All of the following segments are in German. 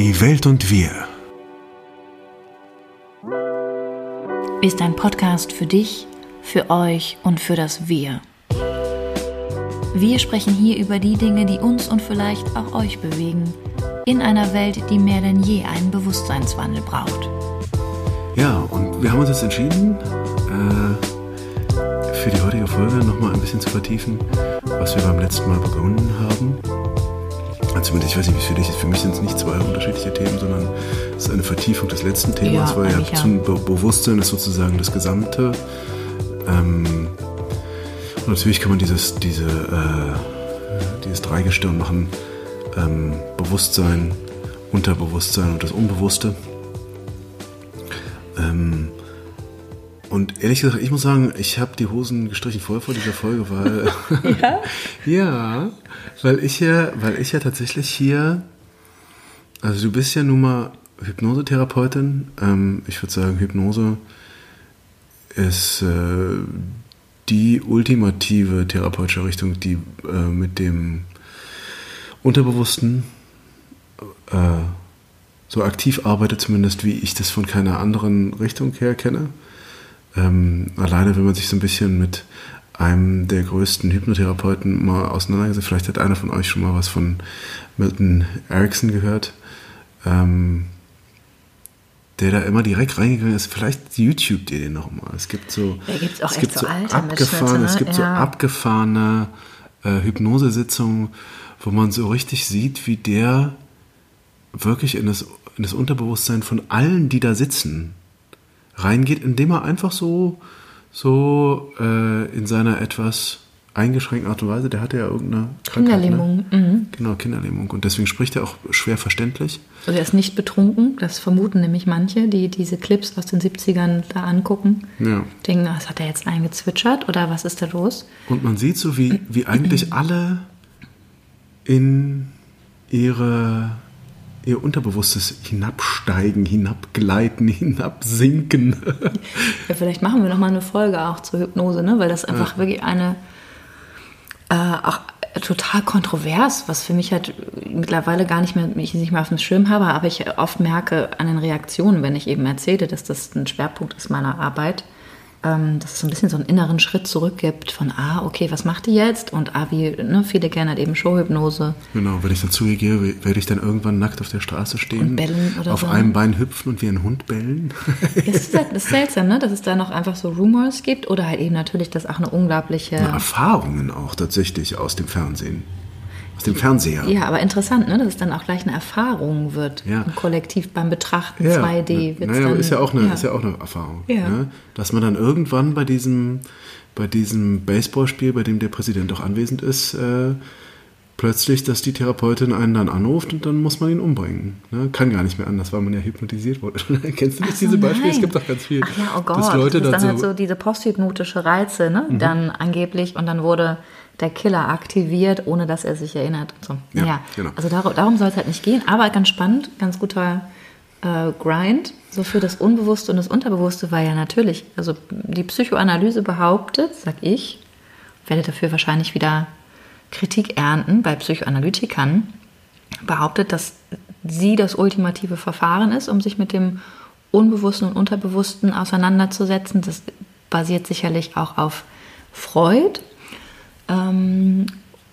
Die Welt und wir. Ist ein Podcast für dich, für euch und für das Wir. Wir sprechen hier über die Dinge, die uns und vielleicht auch euch bewegen, in einer Welt, die mehr denn je einen Bewusstseinswandel braucht. Ja, und wir haben uns jetzt entschieden, äh, für die heutige Folge nochmal ein bisschen zu vertiefen, was wir beim letzten Mal begonnen haben. Zumindest, ich weiß nicht, wie es für dich ist. Für mich sind es nicht zwei unterschiedliche Themen, sondern es ist eine Vertiefung des letzten Themas, Ja, weil ja. zum Be Bewusstsein ist sozusagen das Gesamte. Ähm, und natürlich kann man dieses, diese, äh, dieses Dreigestirn machen. Ähm, Bewusstsein, Unterbewusstsein und das Unbewusste. Ehrlich gesagt, ich muss sagen, ich habe die Hosen gestrichen voll vor dieser Folge, weil Ja? ja, weil ich ja, weil ich ja tatsächlich hier, also du bist ja nun mal Hypnosetherapeutin. Ähm, ich würde sagen, Hypnose ist äh, die ultimative therapeutische Richtung, die äh, mit dem Unterbewussten äh, so aktiv arbeitet, zumindest wie ich das von keiner anderen Richtung her kenne. Ähm, alleine, wenn man sich so ein bisschen mit einem der größten Hypnotherapeuten mal auseinandergesetzt, vielleicht hat einer von euch schon mal was von Milton Erickson gehört, ähm, der da immer direkt reingegangen ist. Vielleicht YouTube ihr den nochmal. Es gibt so, es gibt so so abgefahrene, es gibt so ja. abgefahrene äh, Hypnosesitzungen, wo man so richtig sieht, wie der wirklich in das, in das Unterbewusstsein von allen, die da sitzen, reingeht, indem er einfach so, so äh, in seiner etwas eingeschränkten Art und Weise, der hatte ja irgendeine Krankheit. Kinderlähmung. Ne? Mhm. Genau, Kinderlähmung. Und deswegen spricht er auch schwer verständlich. Also er ist nicht betrunken, das vermuten nämlich manche, die diese Clips aus den 70ern da angucken. Ja. Denken, was hat er jetzt eingezwitschert oder was ist da los? Und man sieht so, wie, wie eigentlich alle in ihre, ihr Unterbewusstes hinabsteigen, hinabgleiten, hinabsinken. Ja, vielleicht machen wir noch mal eine Folge auch zur Hypnose, ne? weil das einfach wirklich eine äh, auch total kontrovers, was für mich halt mittlerweile gar nicht mehr, mich nicht mehr auf dem Schirm habe, aber ich oft merke an den Reaktionen, wenn ich eben erzähle, dass das ein Schwerpunkt ist meiner Arbeit, dass es so ein bisschen so einen inneren Schritt zurück gibt von, ah, okay, was macht die jetzt? Und ah, wie, ne, viele kennen halt eben Showhypnose. Genau, wenn ich dann zu ihr gehe, werde ich dann irgendwann nackt auf der Straße stehen, Und bellen oder auf so. einem Bein hüpfen und wie ein Hund bellen. Das ist, halt- das ist seltsam, ne? dass es da noch einfach so Rumors gibt oder halt eben natürlich, dass auch eine unglaubliche... Erfahrungen auch tatsächlich aus dem Fernsehen. Aus dem Fernseher. Ja, aber interessant, ne? dass es dann auch gleich eine Erfahrung wird. Ja. Im Kollektiv beim Betrachten Ja, 2D. wird's naja, dann, ist ja auch eine, Ist ja auch eine Erfahrung. Ja. Ne? Dass man dann irgendwann bei diesem, bei diesem Baseballspiel, bei dem der Präsident auch anwesend ist, äh, plötzlich, dass die Therapeutin einen dann anruft und dann muss man ihn umbringen. Ne? Kann gar nicht mehr anders, weil man ja hypnotisiert wurde. Kennst du nicht so, diese Beispiele? Es gibt doch ganz viel. Ach ja, oh Gott, Dass Leute das ist dann dann so, Mhm. halt so diese posthypnotische Reize, ne? dann angeblich und dann wurde der Killer aktiviert, ohne dass er sich erinnert. So. Ja, genau. Also darum, darum soll es halt nicht gehen, aber ganz spannend, ganz guter äh, Grind, so für das Unbewusste und das Unterbewusste, weil ja natürlich, also die Psychoanalyse behauptet, sag ich, werde dafür wahrscheinlich wieder Kritik ernten bei Psychoanalytikern, behauptet, dass sie das ultimative Verfahren ist, um sich mit dem Unbewussten und Unterbewussten auseinanderzusetzen. Das basiert sicherlich auch auf Freud. Ähm,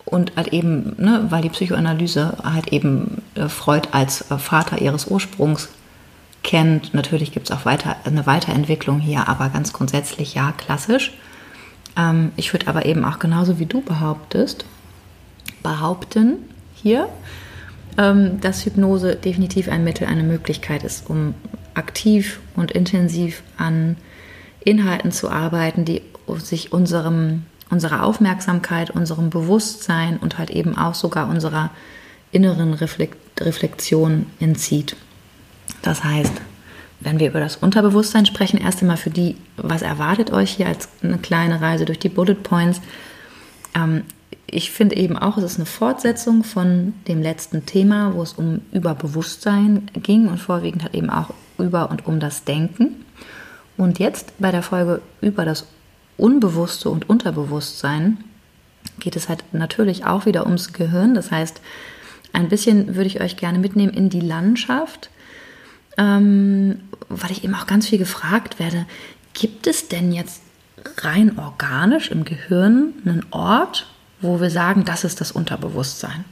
und halt eben, ne, weil die Psychoanalyse halt eben äh, Freud als äh, Vater ihres Ursprungs kennt. Natürlich gibt es auch weiter, eine Weiterentwicklung hier, aber ganz grundsätzlich ja, klassisch. Ähm, ich würde aber eben auch genauso wie du behauptest, behaupten hier, ähm, dass Hypnose definitiv ein Mittel, eine Möglichkeit ist, um aktiv und intensiv an Inhalten zu arbeiten, die sich unserem, unserer Aufmerksamkeit, unserem Bewusstsein und halt eben auch sogar unserer inneren Reflexion entzieht. Das heißt, wenn wir über das Unterbewusstsein sprechen, erst einmal für die, was erwartet euch hier als eine kleine Reise durch die Bullet Points. Ähm, ich finde eben auch, es ist eine Fortsetzung von dem letzten Thema, wo es um Überbewusstsein ging und vorwiegend halt eben auch über und um das Denken. Und jetzt bei der Folge über das Unbewusste und Unterbewusstsein geht es halt natürlich auch wieder ums Gehirn. Das heißt, ein bisschen würde ich euch gerne mitnehmen in die Landschaft, ähm, weil ich eben auch ganz viel gefragt werde, gibt es denn jetzt rein organisch im Gehirn einen Ort, wo wir sagen, das ist das Unterbewusstsein?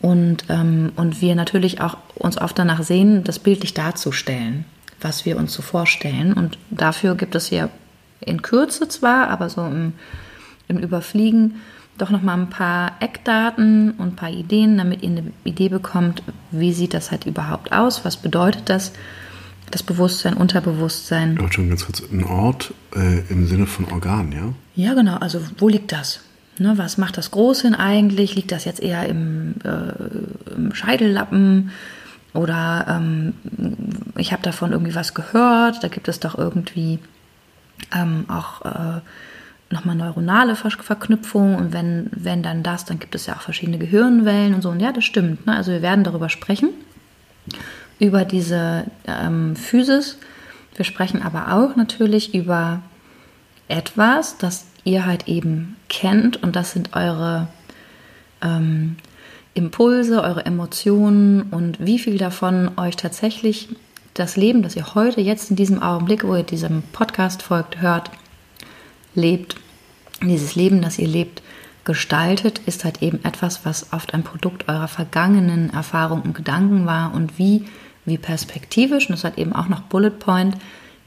Und, ähm, und wir natürlich auch uns oft danach sehen, das bildlich darzustellen, was wir uns so vorstellen. Und dafür gibt es hier in Kürze zwar, aber so im, im Überfliegen doch noch mal ein paar Eckdaten und ein paar Ideen, damit ihr eine Idee bekommt, wie sieht das halt überhaupt aus, was bedeutet das, das Bewusstsein, Unterbewusstsein. Ja, schon ganz kurz, ein Ort äh, im Sinne von Organ, ja? Ja, genau, also wo liegt das? Ne, was macht das Groß hin eigentlich? Liegt das jetzt eher im, äh, im Scheidellappen? Oder ähm, ich habe davon irgendwie was gehört, da gibt es doch irgendwie ähm, auch äh, nochmal neuronale Verknüpfungen und wenn, wenn dann das, dann gibt es ja auch verschiedene Gehirnwellen und so. Und ja, das stimmt. Ne? Also wir werden darüber sprechen, über diese ähm, Physis. Wir sprechen aber auch natürlich über etwas, das ihr halt eben kennt und das sind eure ähm, Impulse, eure Emotionen und wie viel davon euch tatsächlich das Leben, das ihr heute, jetzt in diesem Augenblick, wo ihr diesem Podcast folgt, hört, lebt, dieses Leben, das ihr lebt, gestaltet, ist halt eben etwas, was oft ein Produkt eurer vergangenen Erfahrungen und Gedanken war und wie, wie perspektivisch, und das hat eben auch noch Bullet Point,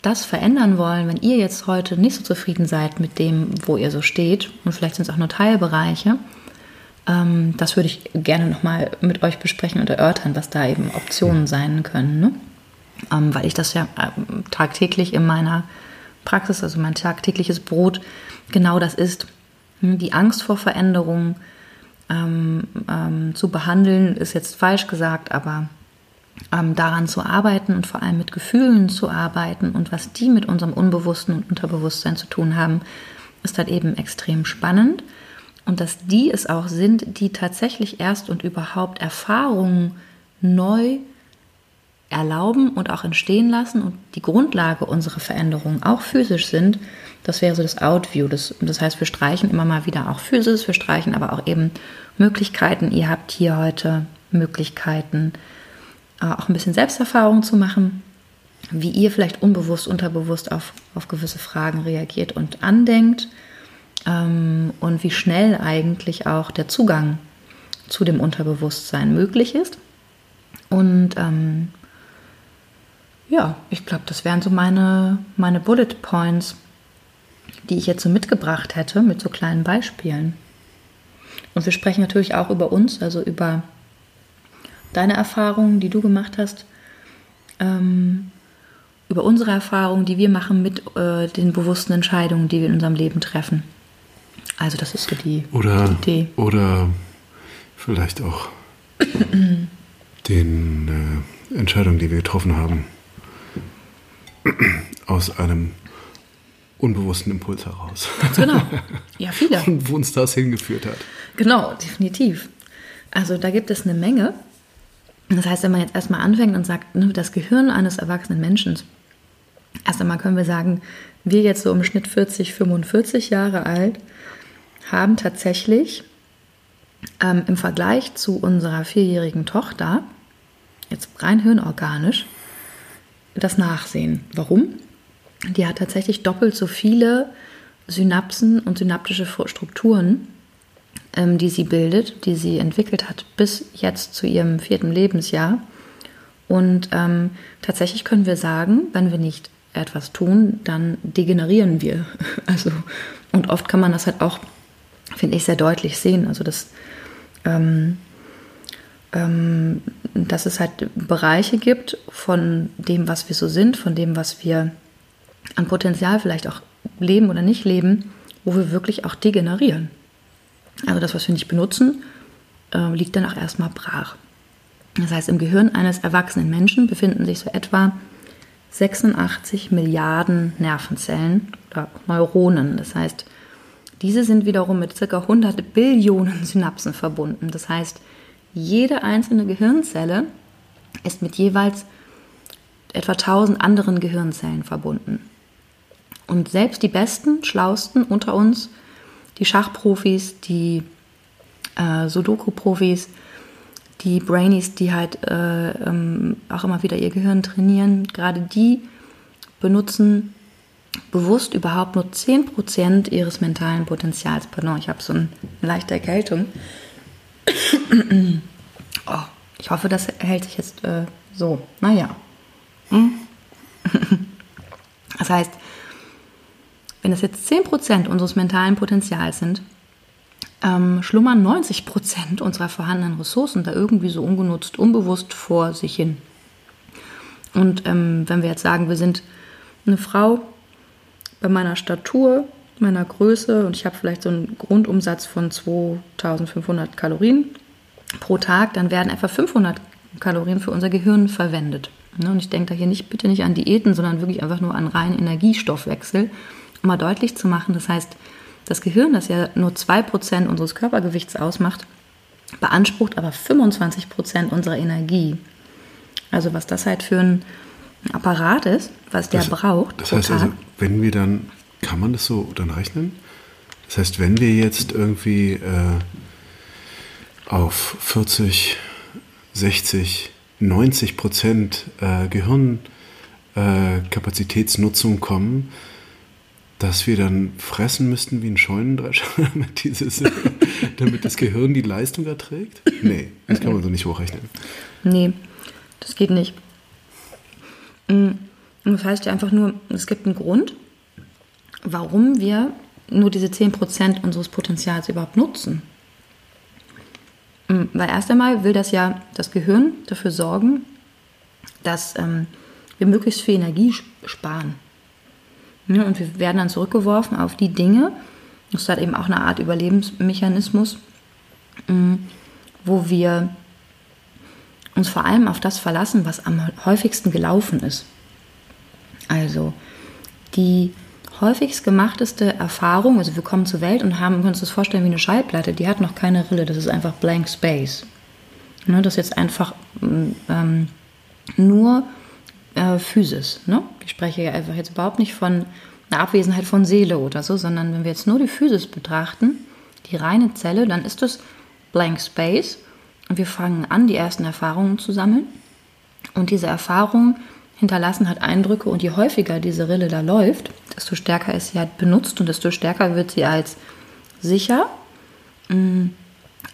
das verändern wollen, wenn ihr jetzt heute nicht so zufrieden seid mit dem, wo ihr so steht, und vielleicht sind es auch nur Teilbereiche, ähm, das würde ich gerne nochmal mit euch besprechen und erörtern, was da eben Optionen sein können. Ne? Ähm, weil ich das ja ähm, tagtäglich in meiner Praxis, also mein tagtägliches Brot, genau das ist. Hm, die Angst vor Veränderung ähm, ähm, zu behandeln, ist jetzt falsch gesagt, aber ähm, daran zu arbeiten und vor allem mit Gefühlen zu arbeiten und was die mit unserem Unbewussten und Unterbewusstsein zu tun haben, ist halt eben extrem spannend. Und dass die es auch sind, die tatsächlich erst und überhaupt Erfahrungen neu erlauben und auch entstehen lassen und die Grundlage unserer Veränderungen auch physisch sind, das wäre so das Outview. Das, das heißt, wir streichen immer mal wieder auch Physis, wir streichen aber auch eben Möglichkeiten. Ihr habt hier heute Möglichkeiten, äh, auch ein bisschen Selbsterfahrung zu machen, wie ihr vielleicht unbewusst, unterbewusst auf, auf gewisse Fragen reagiert und andenkt ähm, und wie schnell eigentlich auch der Zugang zu dem Unterbewusstsein möglich ist. Und ähm, ja, ich glaube, das wären so meine, meine Bullet Points, die ich jetzt so mitgebracht hätte mit so kleinen Beispielen. Und wir sprechen natürlich auch über uns, also über deine Erfahrungen, die du gemacht hast, ähm, über unsere Erfahrungen, die wir machen mit äh, den bewussten Entscheidungen, die wir in unserem Leben treffen. Also das ist so die, oder, die Idee. Oder vielleicht auch den äh, Entscheidungen, die wir getroffen haben aus einem unbewussten Impuls heraus. Ganz genau. Ja, viele. Und wo uns das hingeführt hat. Genau, definitiv. Also da gibt es eine Menge. Das heißt, wenn man jetzt erstmal anfängt und sagt, ne, das Gehirn eines erwachsenen Menschen, erst einmal können wir sagen, wir jetzt so im Schnitt 40, 45 Jahre alt, haben tatsächlich ähm, im Vergleich zu unserer vierjährigen Tochter, jetzt rein hirnorganisch, das Nachsehen. Warum? Die hat tatsächlich doppelt so viele Synapsen und synaptische Strukturen, ähm, die sie bildet, die sie entwickelt hat, bis jetzt zu ihrem vierten Lebensjahr. Und ähm, tatsächlich können wir sagen, wenn wir nicht etwas tun, dann degenerieren wir. Also, und oft kann man das halt auch, finde ich, sehr deutlich sehen. Also das ähm, dass es halt Bereiche gibt von dem, was wir so sind, von dem, was wir an Potenzial vielleicht auch leben oder nicht leben, wo wir wirklich auch degenerieren. Also das, was wir nicht benutzen, äh, liegt dann auch erstmal brach. Das heißt, im Gehirn eines erwachsenen Menschen befinden sich so etwa 86 Milliarden Nervenzellen oder Neuronen. Das heißt, diese sind wiederum mit ca. 100 Billionen Synapsen verbunden. Das heißt, jede einzelne Gehirnzelle ist mit jeweils etwa 1000 anderen Gehirnzellen verbunden. Und selbst die besten, schlausten unter uns, die Schachprofis, die äh, Sudoku-Profis, die Brainies, die halt äh, ähm, auch immer wieder ihr Gehirn trainieren, gerade die benutzen bewusst überhaupt nur 10% ihres mentalen Potenzials. Pardon, ich habe so eine leichte Erkältung. Oh, ich hoffe, das hält sich jetzt äh, so. Naja. Hm? Das heißt, wenn das jetzt 10% unseres mentalen Potenzials sind, ähm, schlummern 90% unserer vorhandenen Ressourcen da irgendwie so ungenutzt, unbewusst vor sich hin. Und ähm, wenn wir jetzt sagen, wir sind eine Frau bei meiner Statur, meiner Größe und ich habe vielleicht so einen Grundumsatz von 2500 Kalorien pro Tag, dann werden etwa 500 Kalorien für unser Gehirn verwendet. Ne, und ich denke da hier nicht, bitte nicht an Diäten, sondern wirklich einfach nur an reinen Energiestoffwechsel, um mal deutlich zu machen. Das heißt, das Gehirn, das ja nur 2% unseres Körpergewichts ausmacht, beansprucht aber 25% unserer Energie. Also was das halt für ein Apparat ist, was der das, braucht. Das heißt also, wenn wir dann, kann man das so dann rechnen? Das heißt, wenn wir jetzt irgendwie äh, auf 40, 60, 90 Prozent äh, Gehirnkapazitätsnutzung äh, kommen, dass wir dann fressen müssten wie ein Scheunendrescher, damit, dieses, damit das Gehirn die Leistung erträgt? Nee, das kann man so nicht hochrechnen. Nee, das geht nicht. Mm, das heißt ja einfach nur, es gibt einen Grund, warum wir nur diese 10% unseres Potenzials überhaupt nutzen. Mm, weil erst einmal will das ja das Gehirn dafür sorgen, dass ähm, wir möglichst viel Energie sparen. Ja, und wir werden dann zurückgeworfen auf die Dinge, das ist halt eben auch eine Art Überlebensmechanismus, mm, wo wir uns vor allem auf das verlassen, was am häufigsten gelaufen ist. Also die häufigst gemachteste Erfahrung, also wir kommen zur Welt und haben, können uns das vorstellen wie eine Schallplatte, die hat noch keine Rille, das ist einfach blank space. Ne, das ist jetzt einfach ähm, nur äh, Physis. Ne? Ich spreche ja einfach jetzt überhaupt nicht von einer Abwesenheit von Seele oder so, sondern wenn wir jetzt nur die Physis betrachten, die reine Zelle, dann ist das Blank Space und wir fangen an, die ersten Erfahrungen zu sammeln. Und diese Erfahrungen hinterlassen halt Eindrücke und je häufiger diese Rille da läuft, desto stärker ist sie halt benutzt und desto stärker wird sie als sicher, mm,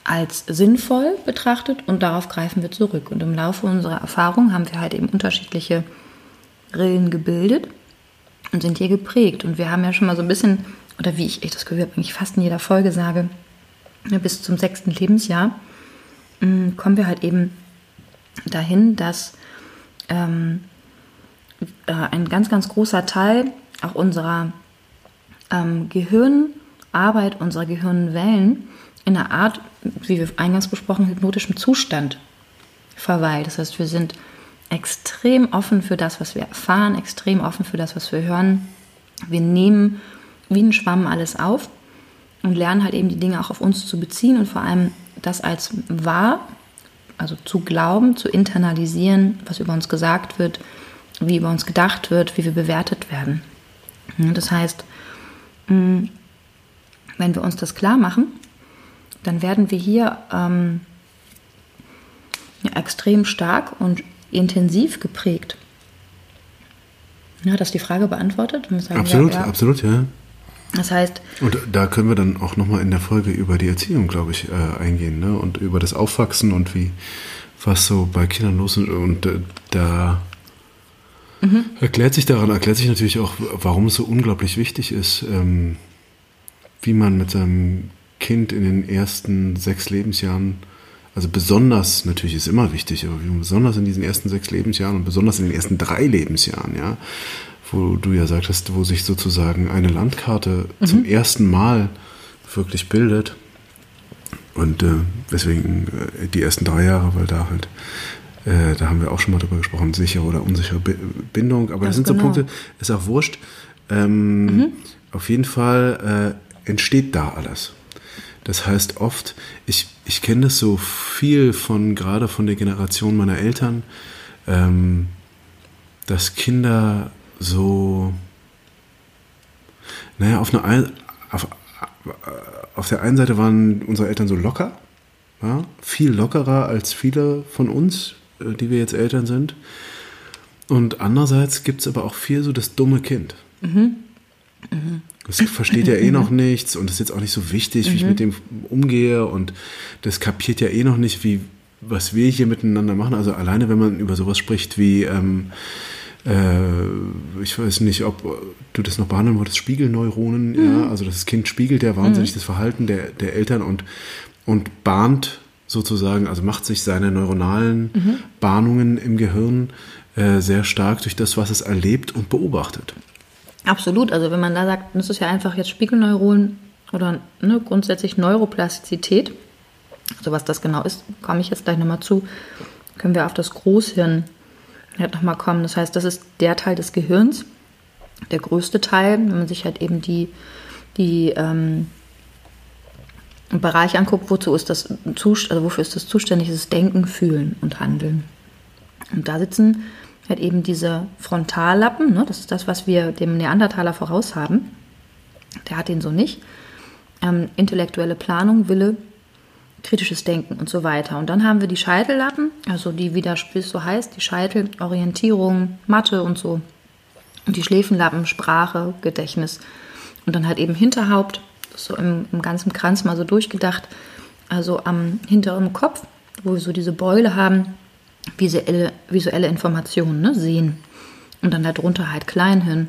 als sinnvoll betrachtet und darauf greifen wir zurück. Und im Laufe unserer Erfahrung haben wir halt eben unterschiedliche Rillen gebildet und sind hier geprägt. Und wir haben ja schon mal so ein bisschen, oder wie ich, ich das gehört eigentlich fast in jeder Folge sage, bis zum sechsten Lebensjahr mm, kommen wir halt eben dahin, dass ähm, äh, ein ganz, ganz großer Teil auch unserer ähm, Gehirnarbeit, unserer Gehirnwellen in einer Art, wie wir eingangs besprochen, hypnotischem Zustand verweilt. Das heißt, wir sind extrem offen für das, was wir erfahren, extrem offen für das, was wir hören. Wir nehmen wie ein Schwamm alles auf und lernen halt eben die Dinge auch auf uns zu beziehen und vor allem das als wahr, also zu glauben, zu internalisieren, was über uns gesagt wird, wie über uns gedacht wird, wie wir bewertet werden. Das heißt, wenn wir uns das klar machen, dann werden wir hier ähm, extrem stark und intensiv geprägt. Ja, hat das die Frage beantwortet? Absolut, ja, ja. absolut, ja. Das heißt. Und da können wir dann auch nochmal in der Folge über die Erziehung, glaube ich, äh, eingehen, ne? Und über das Aufwachsen und wie, was so bei Kindern los ist. Und äh, da mhm. erklärt sich daran, erklärt sich natürlich auch, warum es so unglaublich wichtig ist, ähm, wie man mit seinem Kind in den ersten sechs Lebensjahren, also besonders, natürlich ist immer wichtig, aber besonders in diesen ersten sechs Lebensjahren und besonders in den ersten drei Lebensjahren, ja, wo du ja sagtest, wo sich sozusagen eine Landkarte mhm. zum ersten Mal wirklich bildet. Und äh, deswegen äh, die ersten drei Jahre, weil da halt, äh, da haben wir auch schon mal drüber gesprochen, sichere oder unsichere Bindung. Aber das, das sind genau. so Punkte, ist auch wurscht. Ähm, mhm. Auf jeden Fall äh, entsteht da alles. Das heißt oft, ich, ich kenne das so viel von, gerade von der Generation meiner Eltern, ähm, dass Kinder so, naja, auf, eine, auf, auf der einen Seite waren unsere Eltern so locker Ja? Viel lockerer als viele von uns, äh, die wir jetzt Eltern sind. Und andererseits gibt es aber auch viel so das dumme Kind. Mhm. Mhm. Das versteht ja eh noch nichts und ist jetzt auch nicht so wichtig, wie ich mit dem umgehe und das kapiert ja eh noch nicht, wie, was wir hier miteinander machen. Also alleine, wenn man über sowas spricht wie, ähm, äh, ich weiß nicht, ob du das noch behandeln wolltest, Spiegelneuronen, mhm. ja, also das Kind spiegelt ja wahnsinnig mhm. das Verhalten der, der Eltern und, und bahnt sozusagen, also macht sich seine neuronalen mhm. Bahnungen im Gehirn äh, sehr stark durch das, was es erlebt und beobachtet. Absolut, also wenn man da sagt, das ist ja einfach jetzt Spiegelneuronen oder ne, grundsätzlich Neuroplastizität, also was das genau ist, komme ich jetzt gleich nochmal zu, können wir auf das Großhirn halt nochmal kommen. Das heißt, das ist der Teil des Gehirns, der größte Teil, wenn man sich halt eben die, die ähm, Bereich anguckt, wozu ist das also wofür ist das zuständig, ist Denken, Fühlen und Handeln. Und da sitzen halt eben diese Frontallappen, ne, das ist das, was wir dem Neandertaler voraus haben. Der hat den so nicht. Ähm, intellektuelle Planung, Wille, kritisches Denken und so weiter. Und dann haben wir die Scheitellappen, also die, wie das so heißt, die Scheitel, Orientierung, Mathe und so. Und die Schläfenlappen, Sprache, Gedächtnis. Und dann halt eben Hinterhaupt, so im, im ganzen Kranz mal so durchgedacht, also am hinteren Kopf, wo wir so diese Beule haben, visuelle, visuelle Informationen, ne, sehen. Und dann darunter halt Kleinhirn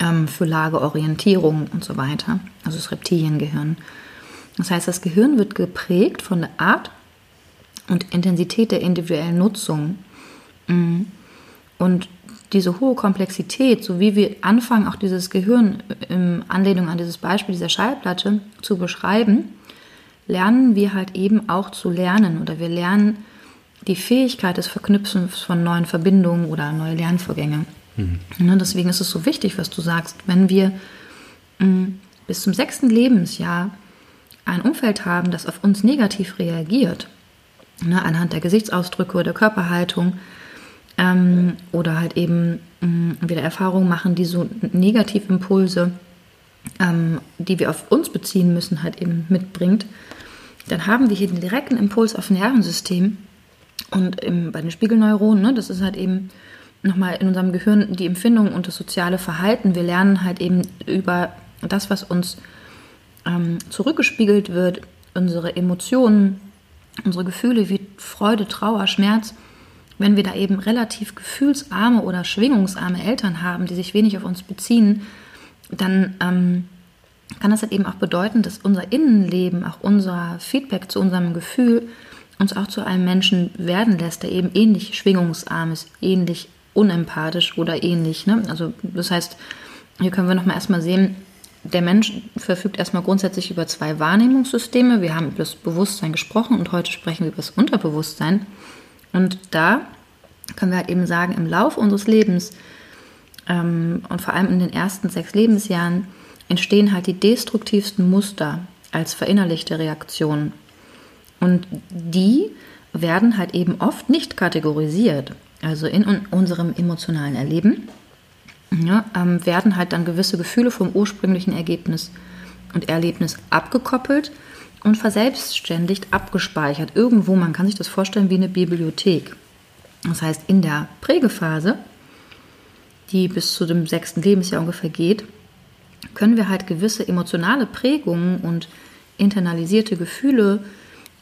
ähm, für Lageorientierung und so weiter, also das Reptiliengehirn. Das heißt, das Gehirn wird geprägt von der Art und Intensität der individuellen Nutzung. Mm. Und diese hohe Komplexität, so wie wir anfangen, auch dieses Gehirn in Anlehnung an dieses Beispiel dieser Schallplatte zu beschreiben, lernen wir halt eben auch zu lernen oder wir lernen die Fähigkeit des Verknüpfens von neuen Verbindungen oder neue Lernvorgänge. Mhm. Ne, deswegen ist es so wichtig, was du sagst, wenn wir mm, bis zum sechsten Lebensjahr ein Umfeld haben, das auf uns negativ reagiert, ne, anhand der Gesichtsausdrücke oder Körperhaltung, ähm, oder halt eben ähm, wieder Erfahrungen machen, die so Negativimpulse, ähm, die wir auf uns beziehen müssen, halt eben mitbringt, dann haben wir hier den direkten Impuls auf Nervensystem und im, bei den Spiegelneuronen, ne, das ist halt eben nochmal in unserem Gehirn die Empfindung und das soziale Verhalten. Wir lernen halt eben über das, was uns ähm, zurückgespiegelt wird, unsere Emotionen, unsere Gefühle wie Freude, Trauer, Schmerz, wenn wir da eben relativ gefühlsarme oder schwingungsarme Eltern haben, die sich wenig auf uns beziehen, dann ähm, kann das halt eben auch bedeuten, dass unser Innenleben, auch unser Feedback zu unserem Gefühl uns auch zu einem Menschen werden lässt, der eben ähnlich schwingungsarm ist, ähnlich unempathisch oder ähnlich. Ne? Also das heißt, hier können wir nochmal erstmal sehen, der Mensch verfügt erstmal grundsätzlich über zwei Wahrnehmungssysteme. Wir haben über das Bewusstsein gesprochen und heute sprechen wir über das Unterbewusstsein. Und da können wir halt eben sagen, im Laufe unseres Lebens ähm, und vor allem in den ersten sechs Lebensjahren entstehen halt die destruktivsten Muster als verinnerlichte Reaktionen. Und die werden halt eben oft nicht kategorisiert. Also in unserem emotionalen Erleben ja, ähm, werden halt dann gewisse Gefühle vom ursprünglichen Ergebnis und Erlebnis abgekoppelt und verselbstständigt abgespeichert. Irgendwo, man kann sich das vorstellen wie eine Bibliothek. Das heißt, in der Prägephase, die bis zu dem sechsten Lebensjahr ungefähr geht, können wir halt gewisse emotionale Prägungen und internalisierte Gefühle,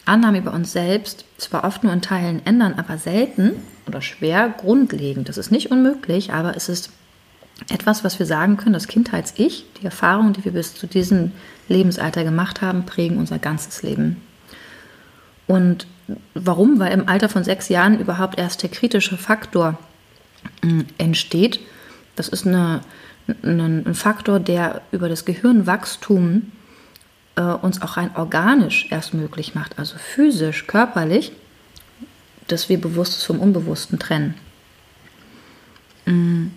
Annahmen über uns selbst, zwar oft nur in Teilen ändern, aber selten oder schwer grundlegend. Das ist nicht unmöglich, aber es ist etwas, was wir sagen können, das Kindheits-Ich, die Erfahrungen, die wir bis zu diesem Lebensalter gemacht haben, prägen unser ganzes Leben. Und warum? Weil im Alter von sechs Jahren überhaupt erst der kritische Faktor hm, entsteht. Das ist eine, ein Faktor, der über das Gehirnwachstum äh, uns auch rein organisch erst möglich macht, also physisch, körperlich, dass wir Bewusstes vom Unbewussten trennen. Hm.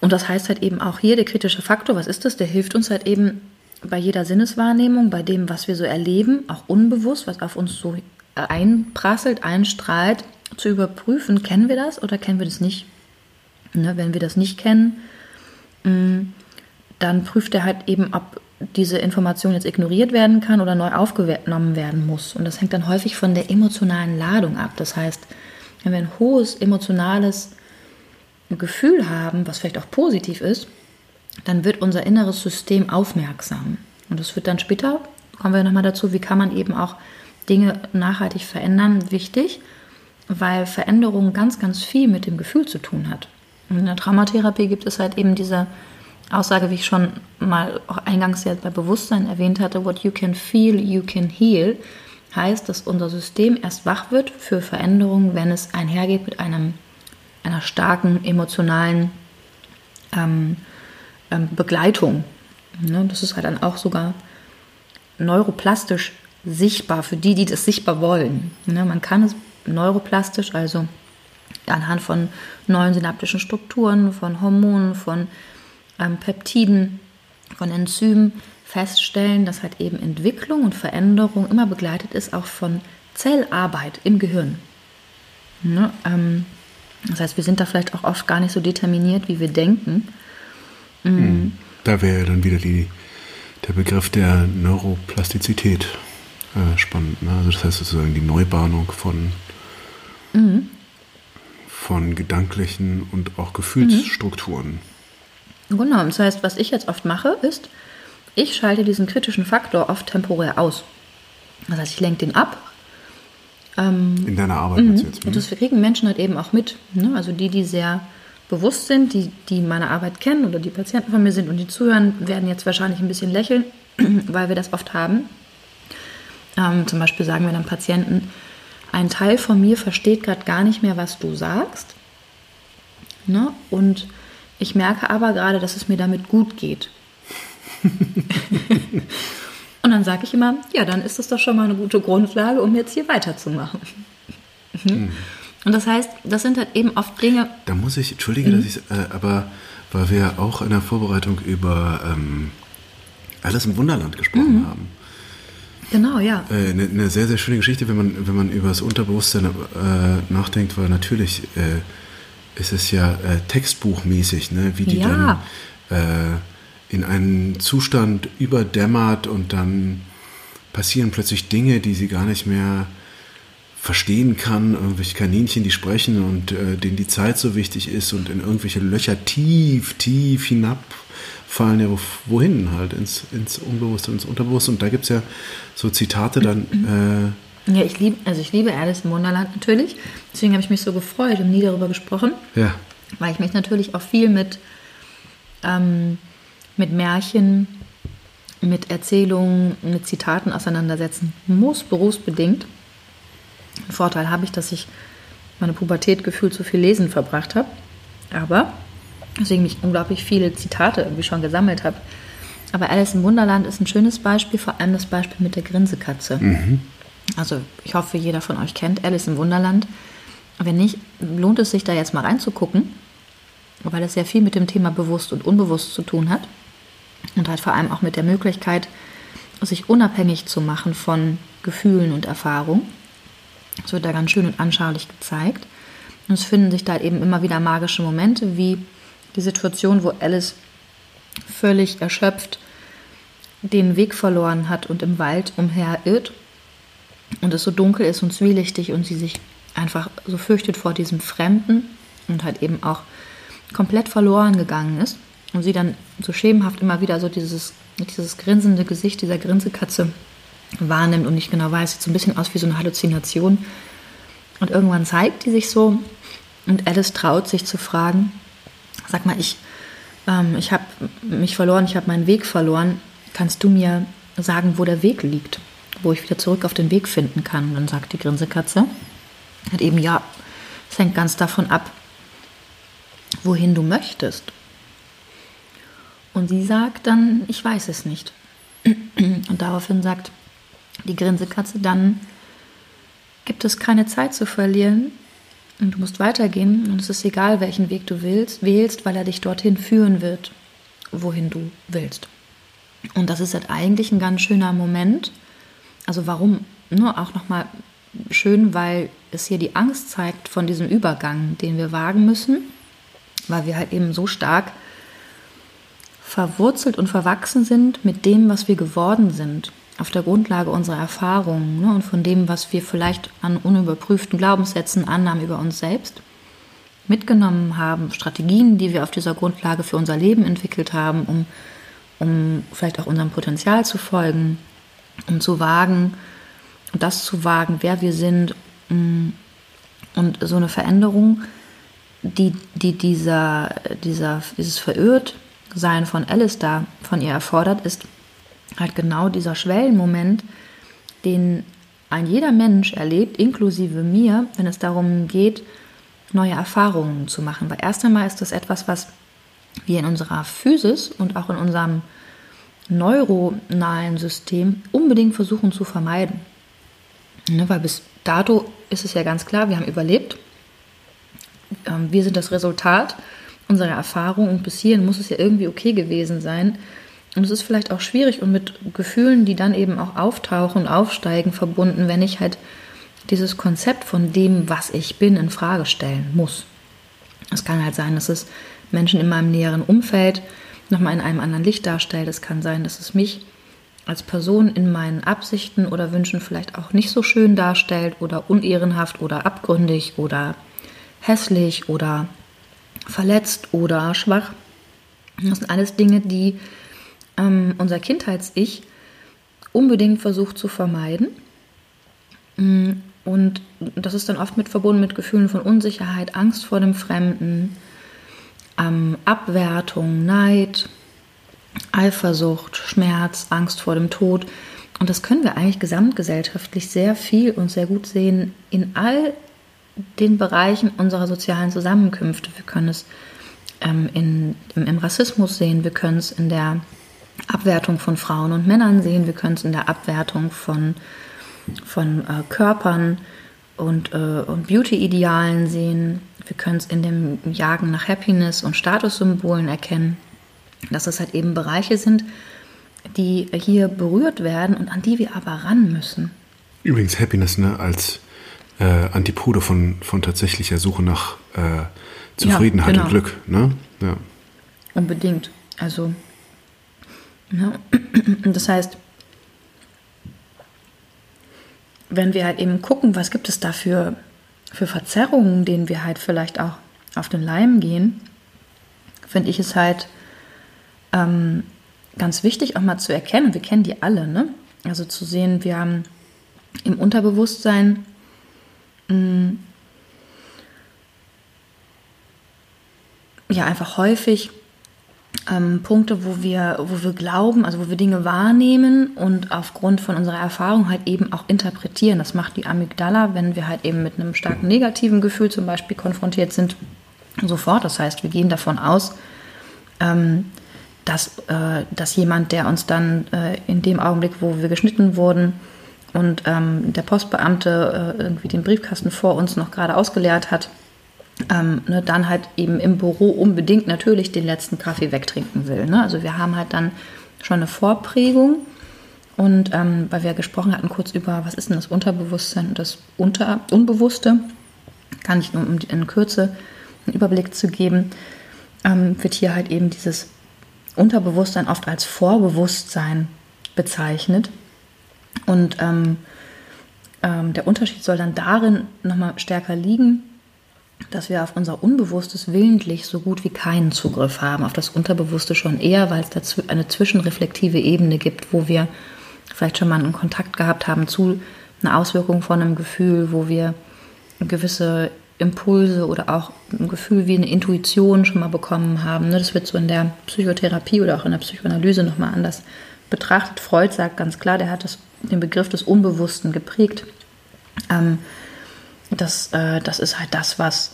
Und das heißt halt eben auch hier der kritische Faktor, was ist das? Der hilft uns halt eben bei jeder Sinneswahrnehmung, bei dem, was wir so erleben, auch unbewusst, was auf uns so einprasselt, einstrahlt, zu überprüfen, kennen wir das oder kennen wir das nicht? Ne, wenn wir das nicht kennen, mm, dann prüft er halt eben, ob diese Information jetzt ignoriert werden kann oder neu aufgenommen werden muss. Und das hängt dann häufig von der emotionalen Ladung ab. Das heißt, wenn wir ein hohes emotionales Gefühl haben, was vielleicht auch positiv ist, dann wird unser inneres System aufmerksam. Und das wird dann später, kommen wir nochmal dazu, wie kann man eben auch Dinge nachhaltig verändern, wichtig, weil Veränderung ganz, ganz viel mit dem Gefühl zu tun hat. Und in der Traumatherapie gibt es halt eben diese Aussage, wie ich schon mal auch eingangs ja bei Bewusstsein erwähnt hatte, what you can feel, you can heal, heißt, dass unser System erst wach wird für Veränderungen, wenn es einhergeht mit einem, einer starken emotionalen ähm, ähm, Begleitung. Ne? Das ist halt dann auch sogar neuroplastisch sichtbar für die, die das sichtbar wollen. Ne? Man kann es neuroplastisch, also anhand von neuen synaptischen Strukturen, von Hormonen, von ähm, Peptiden, von Enzymen feststellen, dass halt eben Entwicklung und Veränderung immer begleitet ist auch von Zellarbeit im Gehirn. Ne? Ähm, das heißt, wir sind da vielleicht auch oft gar nicht so determiniert, wie wir denken. Mhm. Da wäre dann wieder die, der Begriff der Neuroplastizität äh, spannend. Ne? Also das heißt sozusagen die Neubahnung von, mhm. von gedanklichen und auch Gefühlsstrukturen. Genau, das heißt, was ich jetzt oft mache, ist, ich schalte diesen kritischen Faktor oft temporär aus. Das heißt, ich lenke den ab. Ähm, In deiner Arbeit mhm. jetzt. Und das kriegen Menschen halt eben auch mit. Ne? Also die, die sehr bewusst sind, die, die meine Arbeit kennen oder die Patienten von mir sind und die zuhören, werden jetzt wahrscheinlich ein bisschen lächeln, weil wir das oft haben. Ähm, zum Beispiel sagen wir dann Patienten, ein Teil von mir versteht gerade gar nicht mehr, was du sagst. Ne? Und ich merke aber gerade, dass es mir damit gut geht. und dann sage ich immer, ja, dann ist das doch schon mal eine gute Grundlage, um jetzt hier weiterzumachen. Mhm. Und das heißt, das sind halt eben oft Dinge. Da muss ich, entschuldige, mhm. dass ich, äh, aber weil wir auch in der Vorbereitung über ähm, Alles im Wunderland gesprochen mhm. haben. Genau, ja. Äh, eine, eine, sehr, sehr schöne Geschichte, wenn man, wenn man über das Unterbewusstsein äh, nachdenkt, weil natürlich äh, ist es ja äh, textbuchmäßig, ne? wie die ja. dann äh, in einen Zustand überdämmert und dann passieren plötzlich Dinge, die sie gar nicht mehr verstehen kann, irgendwelche Kaninchen, die sprechen und äh, denen die Zeit so wichtig ist und in irgendwelche Löcher tief, tief hinabfallen, ja wohin halt, ins, ins Unbewusste, ins Unterbewusste. Und da gibt es ja so Zitate dann, äh, ja, ich liebe, also ich liebe Alice im Wunderland natürlich. Deswegen habe ich mich so gefreut und nie darüber gesprochen. Ja. Weil ich mich natürlich auch viel mit, ähm, mit Märchen, mit Erzählungen, mit Zitaten auseinandersetzen muss, berufsbedingt. Den Vorteil habe ich, dass ich meine Pubertät gefühlt zu viel Lesen verbracht habe. Aber deswegen mich unglaublich viele Zitate irgendwie schon gesammelt habe. Aber Alice im Wunderland ist ein schönes Beispiel, vor allem das Beispiel mit der Grinsekatze. Mhm. Also ich hoffe, jeder von euch kennt Alice im Wunderland. Wenn nicht, lohnt es sich da jetzt mal reinzugucken, weil das sehr viel mit dem Thema bewusst und unbewusst zu tun hat. Und halt vor allem auch mit der Möglichkeit, sich unabhängig zu machen von Gefühlen und Erfahrungen. Das wird da ganz schön und anschaulich gezeigt. Und es finden sich da eben immer wieder magische Momente, wie die Situation, wo Alice völlig erschöpft den Weg verloren hat und im Wald umherirrt und es so dunkel ist und zwielichtig und sie sich einfach so fürchtet vor diesem Fremden und halt eben auch komplett verloren gegangen ist und sie dann so schemenhaft immer wieder so dieses, dieses grinsende Gesicht dieser Grinsekatze wahrnimmt und nicht genau weiß, sieht so ein bisschen aus wie so eine Halluzination. Und irgendwann zeigt die sich so und Alice traut sich zu fragen, sag mal, ich, ähm, ich habe mich verloren, ich habe meinen Weg verloren, kannst du mir sagen, wo der Weg liegt? wo ich wieder zurück auf den Weg finden kann. Und dann sagt die Grinsekatze, hat eben, ja, es hängt ganz davon ab, wohin du möchtest. Und sie sagt dann, ich weiß es nicht. Und daraufhin sagt die Grinsekatze, dann gibt es keine Zeit zu verlieren und du musst weitergehen und es ist egal, welchen Weg du willst, wählst, weil er dich dorthin führen wird, wohin du willst. Und das ist halt eigentlich ein ganz schöner Moment, also warum? Nur auch nochmal schön, weil es hier die Angst zeigt von diesem Übergang, den wir wagen müssen, weil wir halt eben so stark verwurzelt und verwachsen sind mit dem, was wir geworden sind, auf der Grundlage unserer Erfahrungen ne, und von dem, was wir vielleicht an unüberprüften Glaubenssätzen, Annahmen über uns selbst mitgenommen haben, Strategien, die wir auf dieser Grundlage für unser Leben entwickelt haben, um, um vielleicht auch unserem Potenzial zu folgen, um zu wagen, das zu wagen, wer wir sind. Mm, und so eine Veränderung, die, die dieser, dieser, dieses Verirrtsein von da von ihr erfordert, ist halt genau dieser Schwellenmoment, den ein jeder Mensch erlebt, inklusive mir, wenn es darum geht, neue Erfahrungen zu machen. Weil erst einmal ist das etwas, was wir in unserer Physis und auch in unserem neuronalen System unbedingt versuchen zu vermeiden. Ne, weil bis dato ist es ja ganz klar, wir haben überlebt. Ähm, wir sind das Resultat unserer Erfahrung und bis hierhin muss es ja irgendwie okay gewesen sein. Und es ist vielleicht auch schwierig und mit Gefühlen, die dann eben auch auftauchen und aufsteigen, verbunden, wenn ich halt dieses Konzept von dem, was ich bin, in Frage stellen muss. Es kann halt sein, dass es Menschen in meinem näheren Umfeld nochmal in einem anderen Licht darstellt. Es kann sein, dass es mich als Person in meinen Absichten oder Wünschen vielleicht auch nicht so schön darstellt oder unehrenhaft oder abgründig oder hässlich oder verletzt oder schwach. Das sind alles Dinge, die ähm, unser Kindheits-Ich unbedingt versucht zu vermeiden. Mm, und das ist dann oft mit verbunden mit Gefühlen von Unsicherheit, Angst vor dem Fremden, ähm, Abwertung, Neid, Eifersucht, Schmerz, Angst vor dem Tod. Und das können wir eigentlich gesamtgesellschaftlich sehr viel und sehr gut sehen in all den Bereichen unserer sozialen Zusammenkünfte. Wir können es ähm, in, im, im Rassismus sehen, wir können es in der Abwertung von Frauen und Männern sehen, wir können es in der Abwertung von, von äh, Körpern und, äh, und Beauty-Idealen sehen, wir können es in dem Jagen nach Happiness und Statussymbolen erkennen dass es halt eben Bereiche sind, die hier berührt werden und an die wir aber ran müssen. Übrigens Happiness ne, als äh, Antipode von, von tatsächlicher Suche nach äh, Zufriedenheit ja, genau. und Glück. Ne? Ja. Unbedingt. Also, ne? das heißt, wenn wir halt eben gucken, was gibt es da für, für Verzerrungen, denen wir halt vielleicht auch auf den Leim gehen, finde ich es halt ähm, ganz wichtig auch mal zu erkennen, wir kennen die alle, ne? Also zu sehen, wir haben im Unterbewusstsein mh, mm, ja einfach häufig ähm, Punkte, wo wir, wo wir glauben, also wo wir Dinge wahrnehmen und aufgrund von unserer Erfahrung halt eben auch interpretieren. Das macht die Amygdala, wenn wir halt eben mit einem starken negativen Gefühl zum Beispiel konfrontiert sind, sofort. Das heißt, wir gehen davon aus, ähm, dass, äh, dass jemand, der uns dann äh, in dem Augenblick, wo wir geschnitten wurden und ähm, der Postbeamte äh, irgendwie den Briefkasten vor uns noch gerade ausgeleert hat, ähm, ne, dann halt eben im Büro unbedingt natürlich den letzten Kaffee wegtrinken will. Ne? Also wir haben halt dann schon eine Vorprägung. Und ähm, weil wir gesprochen hatten kurz über, was ist denn das Unterbewusstsein und das Unter Unbewusste, kann ich nur um in Kürze einen Überblick zu geben, ähm, wird hier halt eben dieses Unterbewusstsein oft als Vorbewusstsein bezeichnet. Und ähm, ähm, der Unterschied soll dann darin nochmal stärker liegen, dass wir auf unser Unbewusstes willentlich so gut wie keinen Zugriff haben, auf das Unterbewusste schon eher, weil es dazu eine zwischenreflektive Ebene gibt, wo wir vielleicht schon mal einen Kontakt gehabt haben zu einer Auswirkung von einem Gefühl, wo wir gewisse Impulse oder auch ein Gefühl wie eine Intuition schon mal bekommen haben. Ne? Das wird so in der Psychotherapie oder auch in der Psychoanalyse nochmal anders betrachtet. Freud sagt ganz klar, der hat das, den Begriff des Unbewussten geprägt. Ähm, das, äh, das ist halt das, was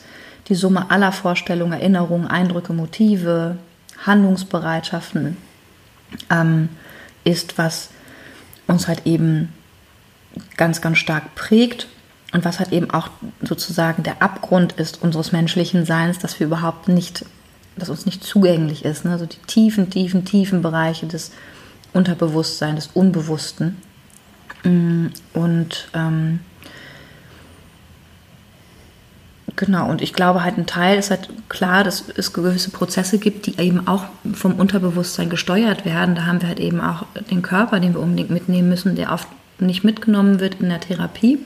die Summe aller Vorstellungen, Erinnerungen, Eindrücke, Motive, Handlungsbereitschaften ähm, ist, was uns halt eben ganz, ganz stark prägt und was halt eben auch sozusagen der Abgrund ist unseres menschlichen Seins, dass wir überhaupt nicht, dass uns nicht zugänglich ist. Ne? Also die tiefen, tiefen, tiefen Bereiche des Unterbewusstseins, des Unbewussten. Mm, und ähm, Genau, und ich glaube halt ein Teil ist halt klar, dass es gewisse Prozesse gibt, die eben auch vom Unterbewusstsein gesteuert werden. Da haben wir halt eben auch den Körper, den wir unbedingt mitnehmen müssen, der oft nicht mitgenommen wird in der Therapie.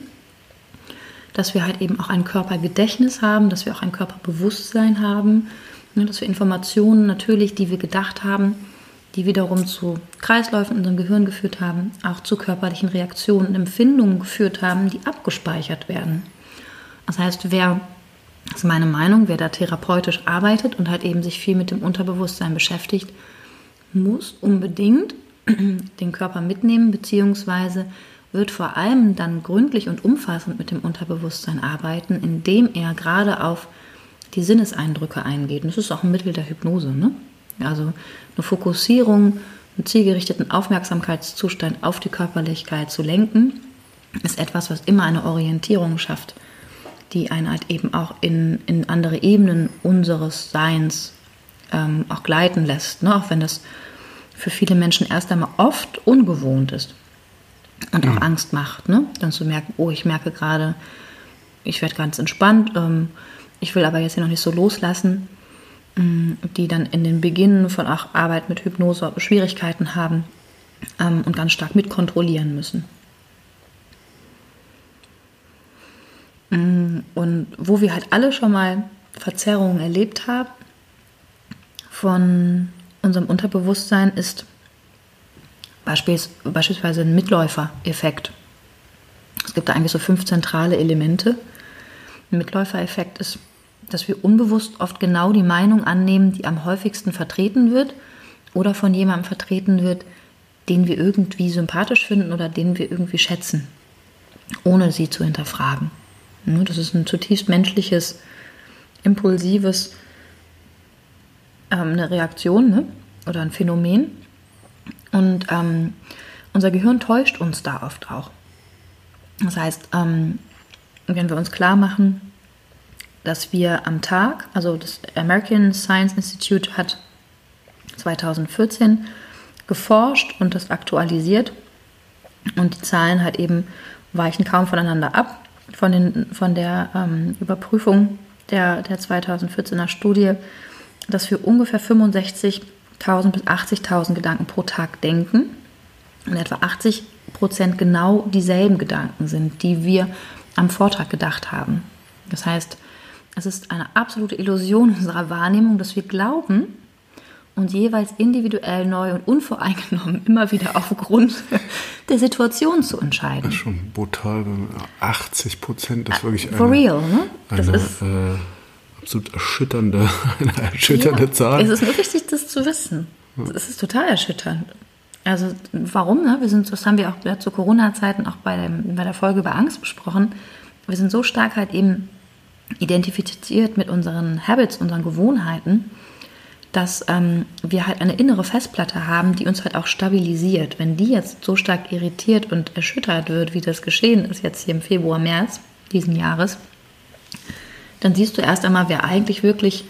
Dass wir halt eben auch ein Körpergedächtnis haben, dass wir auch ein Körperbewusstsein haben, ne, dass wir Informationen natürlich, die wir gedacht haben, die wiederum zu Kreisläufen in unserem Gehirn geführt haben, auch zu körperlichen Reaktionen und Empfindungen geführt haben, die abgespeichert werden. Das heißt, wer, das ist meine Meinung, wer da therapeutisch arbeitet und halt eben sich viel mit dem Unterbewusstsein beschäftigt, muss unbedingt den Körper mitnehmen, beziehungsweise wird vor allem dann gründlich und umfassend mit dem Unterbewusstsein arbeiten, indem er gerade auf die Sinneseindrücke eingeht. Und das ist auch ein Mittel der Hypnose. Ne? Also eine Fokussierung, einen zielgerichteten Aufmerksamkeitszustand auf die Körperlichkeit zu lenken, ist etwas, was immer eine Orientierung schafft, die einen halt eben auch in, in andere Ebenen unseres Seins ähm, auch gleiten lässt. Ne? Auch wenn das für viele Menschen erst einmal oft ungewohnt ist und auch mhm. Angst macht. Ne? Dann zu merken, oh, ich merke gerade, ich werde ganz entspannt, ähm, ich will aber jetzt hier noch nicht so loslassen. Mm, die dann in den Beginn von auch Arbeit mit Hypnose Schwierigkeiten haben ähm, und ganz stark mitkontrollieren müssen. Und wo wir halt alle schon mal Verzerrungen erlebt haben von unserem Unterbewusstsein ist beispielsweise ein Mitläufereffekt. Es gibt da eigentlich so fünf zentrale Elemente. Ein Mitläufereffekt ist dass wir unbewusst oft genau die Meinung annehmen, die am häufigsten vertreten wird oder von jemandem vertreten wird, den wir irgendwie sympathisch finden oder den wir irgendwie schätzen, ohne sie zu hinterfragen. Das ist ein zutiefst menschliches, impulsives, ähm, eine Reaktion ne? oder ein Phänomen. Und ähm, unser Gehirn täuscht uns da oft auch. Das heißt, ähm, wenn wir uns klar machen, dass wir am Tag, also das American Science Institute hat 2014 geforscht und das aktualisiert und die Zahlen halt eben weichen kaum voneinander ab von, den, von der ähm, Überprüfung der, der 2014er Studie, dass wir ungefähr 65.000 bis 80.000 Gedanken pro Tag denken und etwa 80 Prozent genau dieselben Gedanken sind, die wir am Vortag gedacht haben. Das heißt, es ist eine absolute Illusion unserer Wahrnehmung, dass wir glauben, uns jeweils individuell neu und unvoreingenommen immer wieder aufgrund der Situation zu entscheiden. Das ist schon brutal. 80 Prozent ist wirklich For eine, real, ne? Das eine, ist äh, absolut erschütternde, eine erschütternde ja, Zahl. Es ist nur wichtig, das zu wissen. Es ist total erschütternd. Also warum? Ne? Wir sind, das haben wir auch zu Corona-Zeiten auch bei, dem, bei der Folge über Angst besprochen. Wir sind so stark halt eben identifiziert mit unseren Habits, unseren Gewohnheiten, dass ähm, wir halt eine innere Festplatte haben, die uns halt auch stabilisiert. Wenn die jetzt so stark irritiert und erschüttert wird, wie das geschehen ist jetzt hier im Februar, März diesen Jahres, dann siehst du erst einmal, wer eigentlich wirklich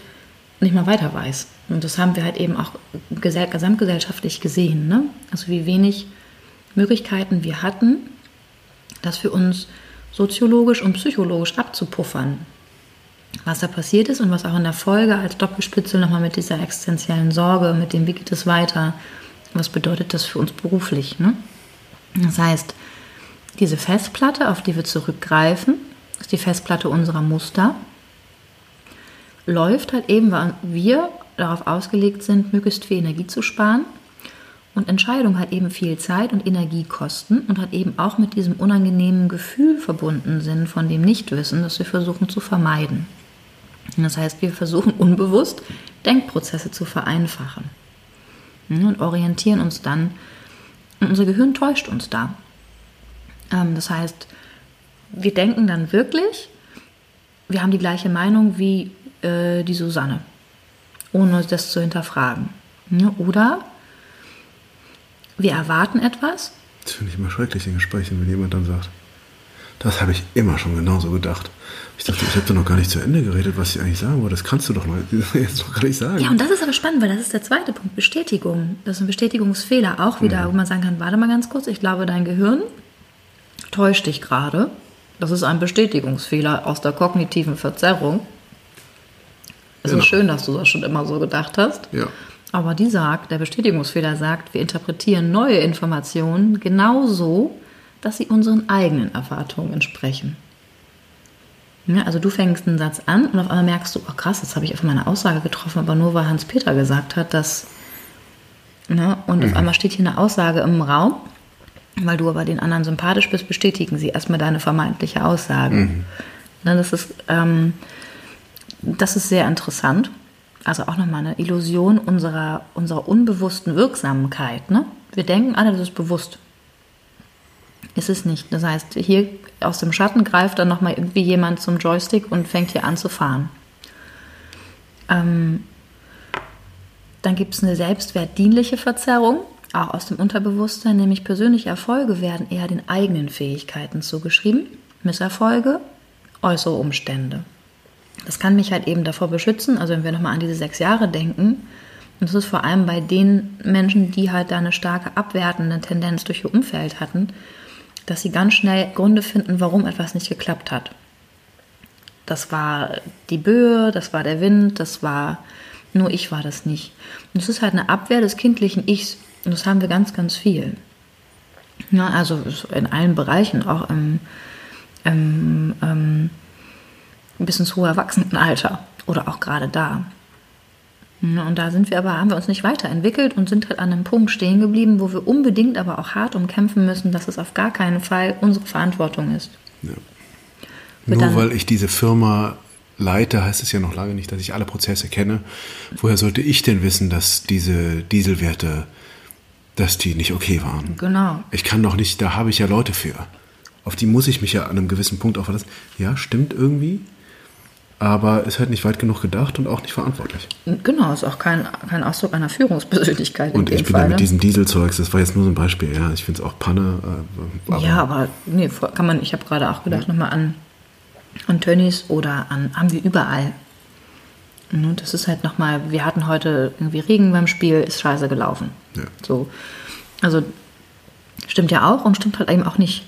nicht mal weiter weiß. Und das haben wir halt eben auch gesamtgesellschaftlich gesehen. Ne? Also wie wenig Möglichkeiten wir hatten, das für uns soziologisch und psychologisch abzupuffern was da passiert ist und was auch in der Folge als Doppelspitze nochmal mit dieser existenziellen Sorge, mit dem, wie geht es weiter, was bedeutet das für uns beruflich. Ne? Das heißt, diese Festplatte, auf die wir zurückgreifen, ist die Festplatte unserer Muster, läuft halt eben, weil wir darauf ausgelegt sind, möglichst viel Energie zu sparen und Entscheidungen halt eben viel Zeit und Energie kosten und halt eben auch mit diesem unangenehmen Gefühl verbunden sind von dem Nichtwissen, das wir versuchen zu vermeiden. Das heißt, wir versuchen unbewusst Denkprozesse zu vereinfachen und orientieren uns dann. Und unser Gehirn täuscht uns da. Ähm, das heißt, wir denken dann wirklich, wir haben die gleiche Meinung wie äh, die Susanne, ohne das zu hinterfragen. Oder wir erwarten etwas. Das finde ich immer schrecklich in Gesprächen, wenn jemand dann sagt, das habe ich immer schon genauso gedacht. Ich dachte, ich habe da noch gar nicht zu Ende geredet, was ich eigentlich sagen wollte. Das kannst du doch mal jetzt noch gar nicht sagen. Ja, und das ist aber spannend, weil das ist der zweite Punkt, Bestätigung. Das ist ein Bestätigungsfehler auch wieder, mhm. wo man sagen kann, warte mal ganz kurz, ich glaube, dein Gehirn täuscht dich gerade. Das ist ein Bestätigungsfehler aus der kognitiven Verzerrung. Es Genau. ist schön, dass du das schon immer so gedacht hast. Ja. Aber die sagt, der Bestätigungsfehler sagt, wir interpretieren neue Informationen genauso, dass sie unseren eigenen Erwartungen entsprechen. Ja, also du fängst einen Satz an und auf einmal merkst du, oh krass, jetzt habe ich auf meine Aussage getroffen, aber nur weil Hans-Peter gesagt hat, dass. Ne, und auf einmal steht hier eine Aussage im Raum, weil du aber den anderen sympathisch bist, bestätigen sie erstmal deine vermeintliche Aussage. Ne, das, ist, ähm, das ist sehr interessant. Also auch nochmal eine Illusion unserer, unserer unbewussten Wirksamkeit. Ne? Wir denken alle, das ist bewusst. Ist es nicht. Das heißt, hier aus dem Schatten greift dann nochmal irgendwie jemand zum Joystick und fängt hier an zu fahren. Ähm, dann gibt es eine selbstwertdienliche Verzerrung, auch aus dem Unterbewusstsein, nämlich persönliche Erfolge werden eher den eigenen Fähigkeiten zugeschrieben, Misserfolge, äußere Umstände. Das kann mich halt eben davor beschützen, also wenn wir nochmal an diese sechs Jahre denken, und das ist vor allem bei den Menschen, die halt da eine starke abwertende Tendenz durch ihr Umfeld hatten, dass sie ganz schnell Gründe finden, warum etwas nicht geklappt hat. Das war die Böe, das war der Wind, das war nur ich war das nicht. Und es ist halt eine Abwehr des kindlichen Ichs. Und das haben wir ganz, ganz viel. Ja, also in allen Bereichen, auch im, im ähm, bis ins hohe Erwachsenenalter oder auch gerade da. Ja, und da sind wir aber, haben wir uns nicht weiterentwickelt und sind halt an einem Punkt stehen geblieben, wo wir unbedingt aber auch hart umkämpfen müssen, dass es auf gar keinen Fall unsere Verantwortung ist. Wird Nur dann- weil ich diese Firma leite, heißt es ja noch lange nicht, dass ich alle Prozesse kenne. Woher sollte ich denn wissen, dass diese Dieselwerte, dass die nicht okay waren? Genau. Ich kann doch nicht, da habe ich ja Leute für. Auf die muss ich mich ja an einem gewissen Punkt auch verlassen. Ja, stimmt irgendwie. Aber ist halt nicht weit genug gedacht und auch nicht verantwortlich. Genau, ist auch kein, kein Ausdruck einer Führungspersönlichkeit Und in dem ich bin Fall. da mit ne? diesem Dieselzeugs, das war jetzt nur so ein Beispiel, ja. Ich finde es auch Panne. Äh, aber ja, aber nee, kann man, ich habe gerade auch gedacht, nochmal an, an Tönnies oder an, haben wir überall. Ne, Das ist halt nochmal, wir hatten heute irgendwie Regen beim Spiel, ist scheiße gelaufen. Ja. So. Also stimmt ja auch und stimmt halt eben auch nicht.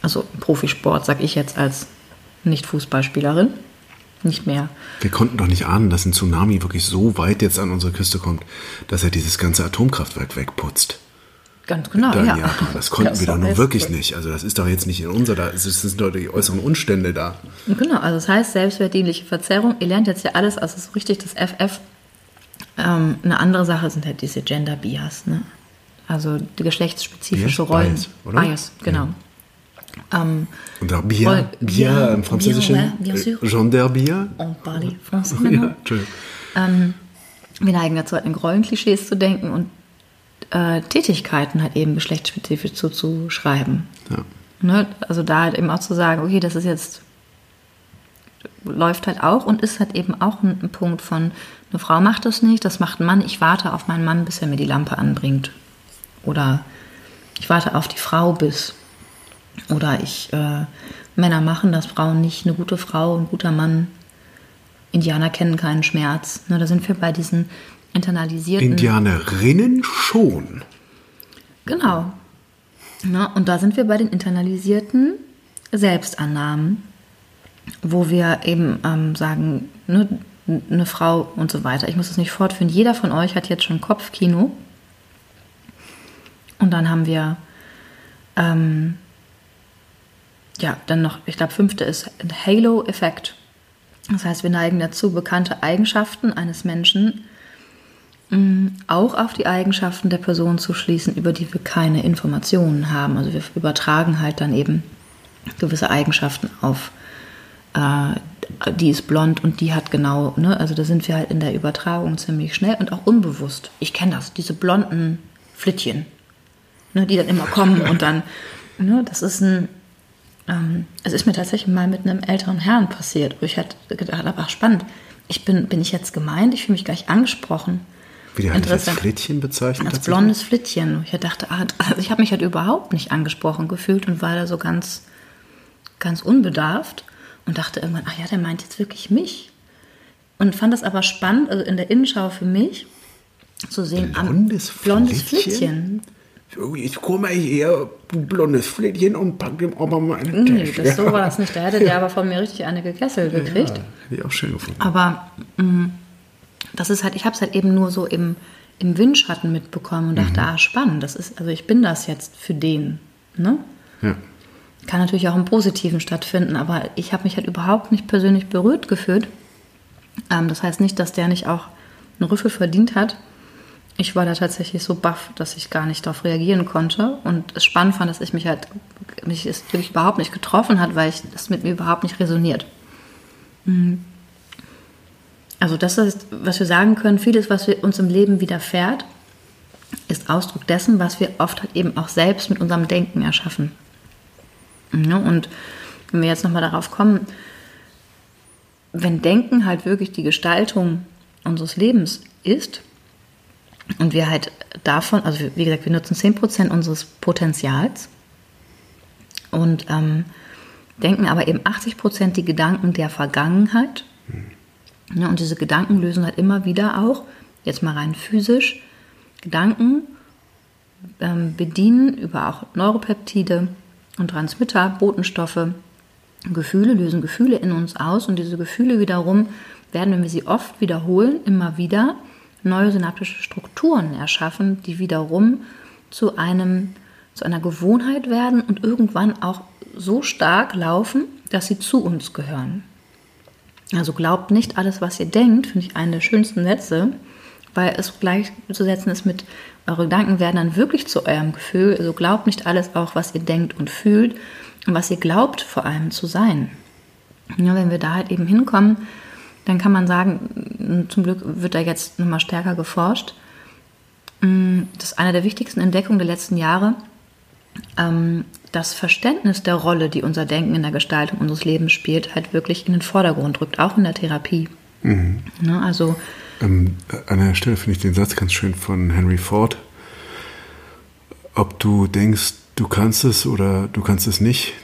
Also Profisport, sag ich jetzt als Nicht-Fußballspielerin. Nicht mehr. Wir konnten doch nicht ahnen, dass ein Tsunami wirklich so weit jetzt an unsere Küste kommt, dass er dieses ganze Atomkraftwerk wegputzt. Ganz genau, Da ja. Japan. Das konnten Ja, wir doch nun wirklich nicht. Also das ist doch jetzt nicht in unser, da es sind doch die äußeren Umstände da. Genau, also das heißt selbstwertdienliche Verzerrung. Ihr lernt jetzt ja alles, also so richtig das FF. Ähm, eine andere Sache sind halt diese Gender Bias, ne? Also die geschlechtsspezifische Bias? Rollen. Bias, oder? Bias, genau. Ähm, Auch Bier, Voll- Bier Bier, im Französischen. Bier, ouais, bien sûr. äh, Gender Bier. on parle français Ja, maintenant. Entschuldigung. Wir neigen dazu, halt in Rollenklischees zu denken und äh, Tätigkeiten halt eben geschlechtsspezifisch zuzuschreiben. Ja. Ne? Also da halt eben auch zu sagen, okay, das ist jetzt, läuft halt auch und ist halt eben auch ein, ein Punkt von, eine Frau macht das nicht, das macht ein Mann, ich warte auf meinen Mann, bis er mir die Lampe anbringt. Oder ich warte auf die Frau bis. Oder ich, äh, Männer machen das, Frauen nicht, eine gute Frau, ein guter Mann. Indianer kennen keinen Schmerz. Ne, da sind wir bei diesen internalisierten... Indianerinnen schon. Genau. Ne, und da sind wir bei den internalisierten Selbstannahmen, wo wir eben ähm, sagen, ne, eine Frau und so weiter. Ich muss das nicht fortführen. Jeder von euch hat jetzt schon Kopfkino. Und dann haben wir, ähm, ja, dann noch, ich glaube, fünfte ist ein Halo-Effekt. Das heißt, wir neigen dazu, bekannte Eigenschaften eines Menschen auch auf die Eigenschaften der Person zu schließen, über die wir keine Informationen haben. Also wir übertragen halt dann eben gewisse Eigenschaften auf, äh, die ist blond und die hat genau, ne? also da sind wir halt in der Übertragung ziemlich schnell und auch unbewusst. Ich kenne das, diese blonden Flittchen, ne? die dann immer kommen und dann, ne? das ist ein, ähm, es ist mir tatsächlich mal mit einem älteren Herrn passiert, wo ich halt gedacht habe, ach spannend, ich bin, bin ich jetzt gemeint, ich fühle mich gleich angesprochen. Wie die halt als. Flittchen bezeichnet. Als blondes Flittchen. Ich dachte, ah, also ich habe mich halt überhaupt nicht angesprochen gefühlt und war da so ganz, ganz unbedarft und dachte irgendwann, ach ja, der meint jetzt wirklich mich. Und fand das aber spannend, also in der Innenschau für mich zu sehen, am- Blondes blondes Flittchen? Flittchen. Jetzt komme ich her, blondes Flittchen, und pack dem Opa mal eine Nee, Tasche. das so war das nicht. Da hätte der aber von mir richtig eine gekesselt gekriegt. Ja, hätte ich auch schön gefunden. Aber mh, das ist halt, ich habe es halt eben nur so im, im Windschatten mitbekommen und dachte, ah, spannend, das ist, also ich bin das jetzt für den. Ne? Ja. Kann natürlich auch im Positiven stattfinden, aber ich habe mich halt überhaupt nicht persönlich berührt gefühlt. Ähm, das heißt nicht, dass der nicht auch einen Rüffel verdient hat. Ich war da tatsächlich so baff, dass ich gar nicht darauf reagieren konnte. Und es spannend fand, dass ich mich halt, mich es wirklich überhaupt nicht getroffen hat, weil ich das mit mir überhaupt nicht resoniert. Mhm. Also das ist, was wir sagen können, vieles, was wir uns im Leben widerfährt, ist Ausdruck dessen, was wir oft halt eben auch selbst mit unserem Denken erschaffen. Ja, und wenn wir jetzt nochmal darauf kommen, wenn Denken halt wirklich die Gestaltung unseres Lebens ist und wir halt davon, also wie gesagt, wir nutzen 10% unseres Potenzials und ähm, denken aber eben 80% die Gedanken der Vergangenheit. Ja, und diese Gedanken lösen halt immer wieder auch, jetzt mal rein physisch, Gedanken ähm, bedienen über auch Neuropeptide und Transmitter, Botenstoffe, Gefühle, lösen Gefühle in uns aus und diese Gefühle wiederum werden, wenn wir sie oft wiederholen, immer wieder neue synaptische Strukturen erschaffen, die wiederum zu einem zu einer Gewohnheit werden und irgendwann auch so stark laufen, dass sie zu uns gehören. Also glaubt nicht alles, was ihr denkt, finde ich einen der schönsten Sätze, weil es gleichzusetzen ist mit, eure Gedanken werden dann wirklich zu eurem Gefühl. Also glaubt nicht alles auch, was ihr denkt und fühlt und was ihr glaubt vor allem zu sein. Ja, wenn wir da halt eben hinkommen, dann kann man sagen, zum Glück wird da jetzt nochmal stärker geforscht. Das ist eine der wichtigsten Entdeckungen der letzten Jahre. Das Verständnis der Rolle, die unser Denken in der Gestaltung unseres Lebens spielt, halt wirklich in den Vordergrund rückt, auch in der Therapie. Mhm. Ja, also ähm, an der Stelle finde ich den Satz ganz schön von Henry Ford. Ob du denkst, du kannst es oder du kannst es nicht,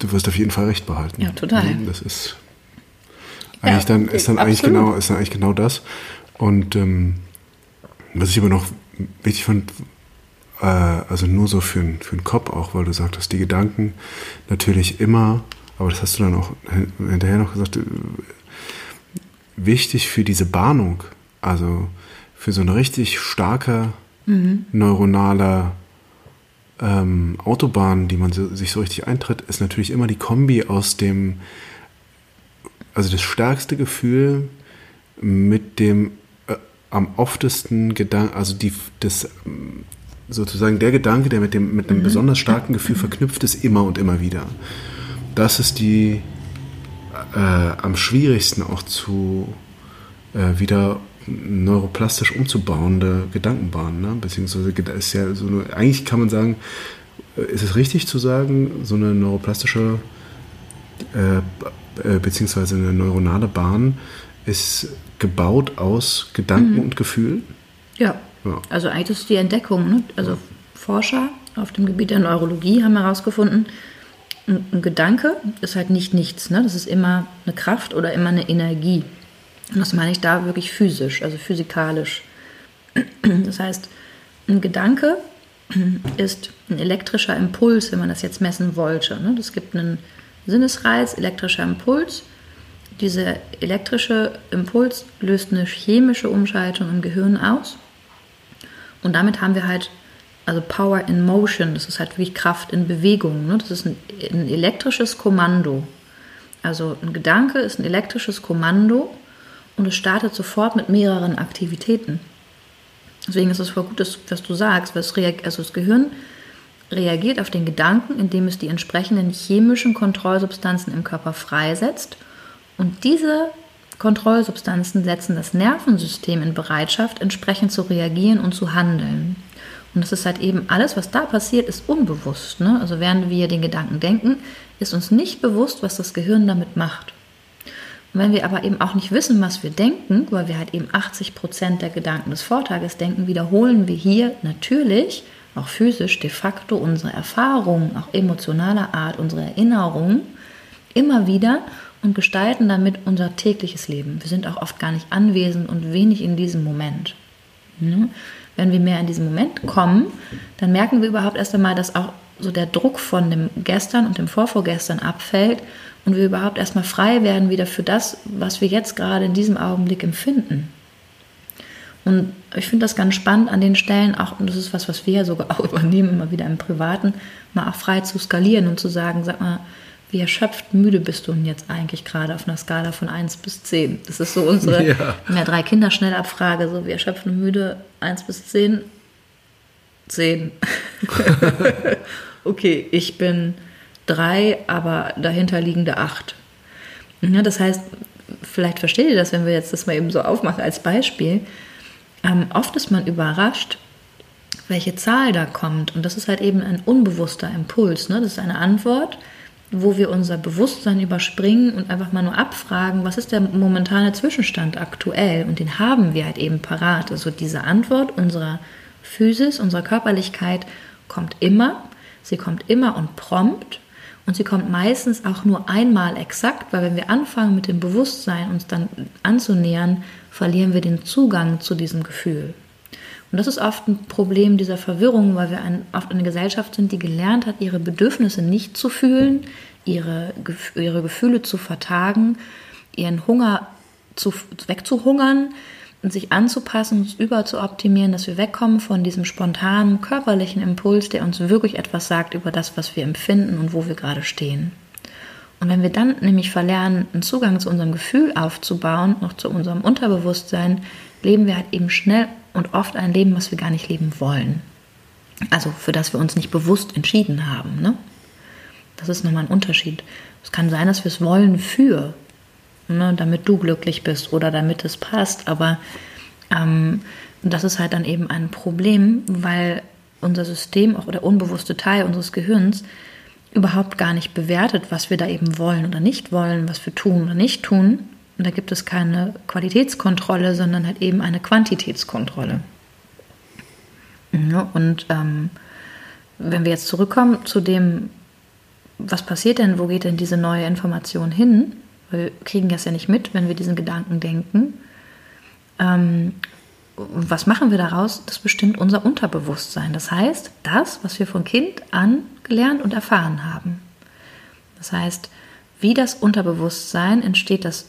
du wirst auf jeden Fall recht behalten. Ja, total. Das ist eigentlich ja, dann ist dann eigentlich genau ist dann eigentlich genau das. Und ähm, was ich aber noch wichtig fand, äh, also nur so für, für den Kopf auch, weil du sagtest, die Gedanken natürlich immer, aber das hast du dann auch hinterher noch gesagt, wichtig für diese Bahnung, also für so eine richtig starke mhm. neuronale ähm, Autobahn, die man so, sich so richtig eintritt, ist natürlich immer die Kombi aus dem, also das stärkste Gefühl mit dem äh, am oftesten Gedanken, also die, das sozusagen der Gedanke, der mit dem mit einem mhm. besonders starken Gefühl verknüpft ist, immer und immer wieder. Das ist die äh, am schwierigsten auch zu äh, wieder neuroplastisch umzubauende Gedankenbahn, ne? beziehungsweise ist ja so eine, eigentlich kann man sagen, äh, ist es richtig zu sagen, so eine neuroplastische äh, äh, beziehungsweise eine neuronale Bahn ist gebaut aus Gedanken mhm. und Gefühl? Ja. ja. Also eigentlich ist die Entdeckung, ne? also ja. Forscher auf dem Gebiet der Neurologie haben herausgefunden, ein Gedanke ist halt nicht nichts. Ne? Das ist immer eine Kraft oder immer eine Energie. Und das meine ich da wirklich physisch, also physikalisch. Das heißt, ein Gedanke ist ein elektrischer Impuls, wenn man das jetzt messen wollte. Es ne? gibt einen Sinnesreiz, elektrischer Impuls. Dieser elektrische Impuls löst eine chemische Umschaltung im Gehirn aus. Und damit haben wir halt also Power in Motion, das ist halt wirklich Kraft in Bewegung. Ne? Das ist ein, ein, elektrisches Kommando. Also ein Gedanke ist ein elektrisches Kommando und es startet sofort mit mehreren Aktivitäten. Deswegen ist es voll gut, dass, was du sagst, weil es also das Gehirn reagiert auf den Gedanken, indem es die entsprechenden chemischen Kontrollsubstanzen im Körper freisetzt. Und diese Kontrollsubstanzen setzen das Nervensystem in Bereitschaft, entsprechend zu reagieren und zu handeln. Und das ist halt eben alles, was da passiert, ist unbewusst. Ne? Also während wir den Gedanken denken, ist uns nicht bewusst, was das Gehirn damit macht. Und wenn wir aber eben auch nicht wissen, was wir denken, weil wir halt eben 80 Prozent der Gedanken des Vortages denken, wiederholen wir hier natürlich auch physisch de facto unsere Erfahrungen, auch emotionaler Art, unsere Erinnerungen immer wieder und gestalten damit unser tägliches Leben. Wir sind auch oft gar nicht anwesend und wenig in diesem Moment. wenn wir mehr in diesen Moment kommen, dann merken wir überhaupt erst einmal, dass auch so der Druck von dem Gestern und dem Vorvorgestern abfällt und wir überhaupt erstmal frei werden wieder für das, was wir jetzt gerade in diesem Augenblick empfinden. Und ich finde das ganz spannend an den Stellen, auch, und das ist was, was wir ja sogar auch übernehmen, immer wieder im Privaten, mal auch frei zu skalieren und zu sagen, sag mal, wie erschöpft müde bist du denn jetzt eigentlich gerade auf einer Skala von 1 bis 10? Das ist so unsere ja. ja drei Kinder Schnellabfrage, so wie erschöpft und müde 1 bis 10. 10. okay, ich bin 3, aber dahinter liegende 8. Ja, das heißt, vielleicht versteht ihr das, wenn wir jetzt das mal eben so aufmachen als Beispiel. Ähm, oft ist man überrascht, welche Zahl da kommt. Und das ist halt eben ein unbewusster Impuls. Ne? Das ist eine Antwort, wo wir unser Bewusstsein überspringen und einfach mal nur abfragen, was ist der momentane Zwischenstand aktuell? Und den haben wir halt eben parat. Also diese Antwort unserer Physis, unserer Körperlichkeit kommt immer. Sie kommt immer und prompt. Und sie kommt meistens auch nur einmal exakt, weil wenn wir anfangen mit dem Bewusstsein uns dann anzunähern, verlieren wir den Zugang zu diesem Gefühl. Und das ist oft ein Problem dieser Verwirrung, weil wir ein, oft eine Gesellschaft sind, die gelernt hat, ihre Bedürfnisse nicht zu fühlen, ihre, ihre Gefühle zu vertagen, ihren Hunger zu, wegzuhungern und sich anzupassen, uns überzuoptimieren, dass wir wegkommen von diesem spontanen körperlichen Impuls, der uns wirklich etwas sagt über das, was wir empfinden und wo wir gerade stehen. Und wenn wir dann nämlich verlernen, einen Zugang zu unserem Gefühl aufzubauen, noch zu unserem Unterbewusstsein, leben wir halt eben schnell und oft ein Leben, was wir gar nicht leben wollen. Also für das wir uns nicht bewusst entschieden haben. Ne? Das ist nochmal ein Unterschied. Es kann sein, dass wir es wollen für, ne, damit du glücklich bist oder damit es passt, aber ähm, das ist halt dann eben ein Problem, weil unser System, auch der unbewusste Teil unseres Gehirns, überhaupt gar nicht bewertet, was wir da eben wollen oder nicht wollen, was wir tun oder nicht tun, und da gibt es keine Qualitätskontrolle, sondern halt eben eine Quantitätskontrolle. Und ähm, wenn wir jetzt zurückkommen zu dem, was passiert denn, wo geht denn diese neue Information hin? Wir kriegen das ja nicht mit, wenn wir diesen Gedanken denken. Ähm, was machen wir daraus? Das bestimmt unser Unterbewusstsein. Das heißt, das, was wir von Kind an gelernt und erfahren haben. Das heißt, wie das Unterbewusstsein entsteht das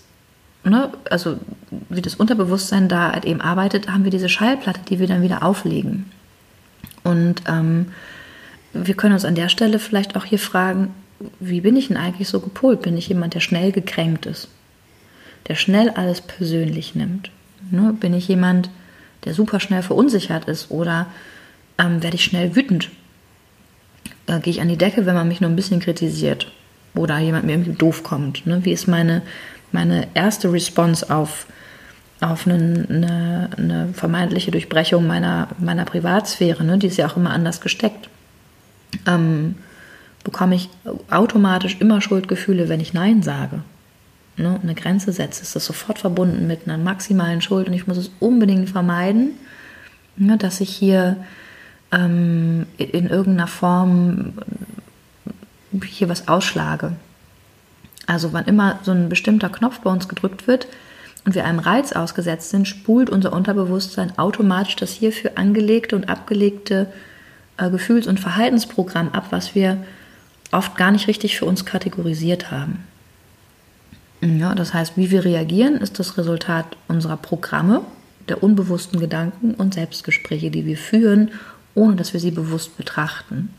ne, also wie das Unterbewusstsein da halt eben arbeitet, haben wir diese Schallplatte, die wir dann wieder auflegen. Und ähm, wir können uns an der Stelle vielleicht auch hier fragen, wie bin ich denn eigentlich so gepolt? Bin ich jemand, der schnell gekränkt ist? Der schnell alles persönlich nimmt? Ne? Bin ich jemand, der super schnell verunsichert ist? Oder ähm, werde ich schnell wütend? Da gehe ich an die Decke, wenn man mich nur ein bisschen kritisiert. Oder jemand mir irgendwie doof kommt. Ne? Wie ist meine meine erste Response auf, auf eine, eine, eine vermeintliche Durchbrechung meiner, meiner Privatsphäre, ne, die ist ja auch immer anders gesteckt, ähm, bekomme ich automatisch immer Schuldgefühle, wenn ich Nein sage. Ne, eine Grenze setze, ist das sofort verbunden mit einer maximalen Schuld und ich muss es unbedingt vermeiden, ne, dass ich hier ähm, in irgendeiner Form hier was ausschlage. Also wann immer so ein bestimmter Knopf bei uns gedrückt wird und wir einem Reiz ausgesetzt sind, spult unser Unterbewusstsein automatisch das hierfür angelegte und abgelegte äh, Gefühls- und Verhaltensprogramm ab, was wir oft gar nicht richtig für uns kategorisiert haben. Ja, das heißt, wie wir reagieren, ist das Resultat unserer Programme, der unbewussten Gedanken und Selbstgespräche, die wir führen, ohne dass wir sie bewusst betrachten.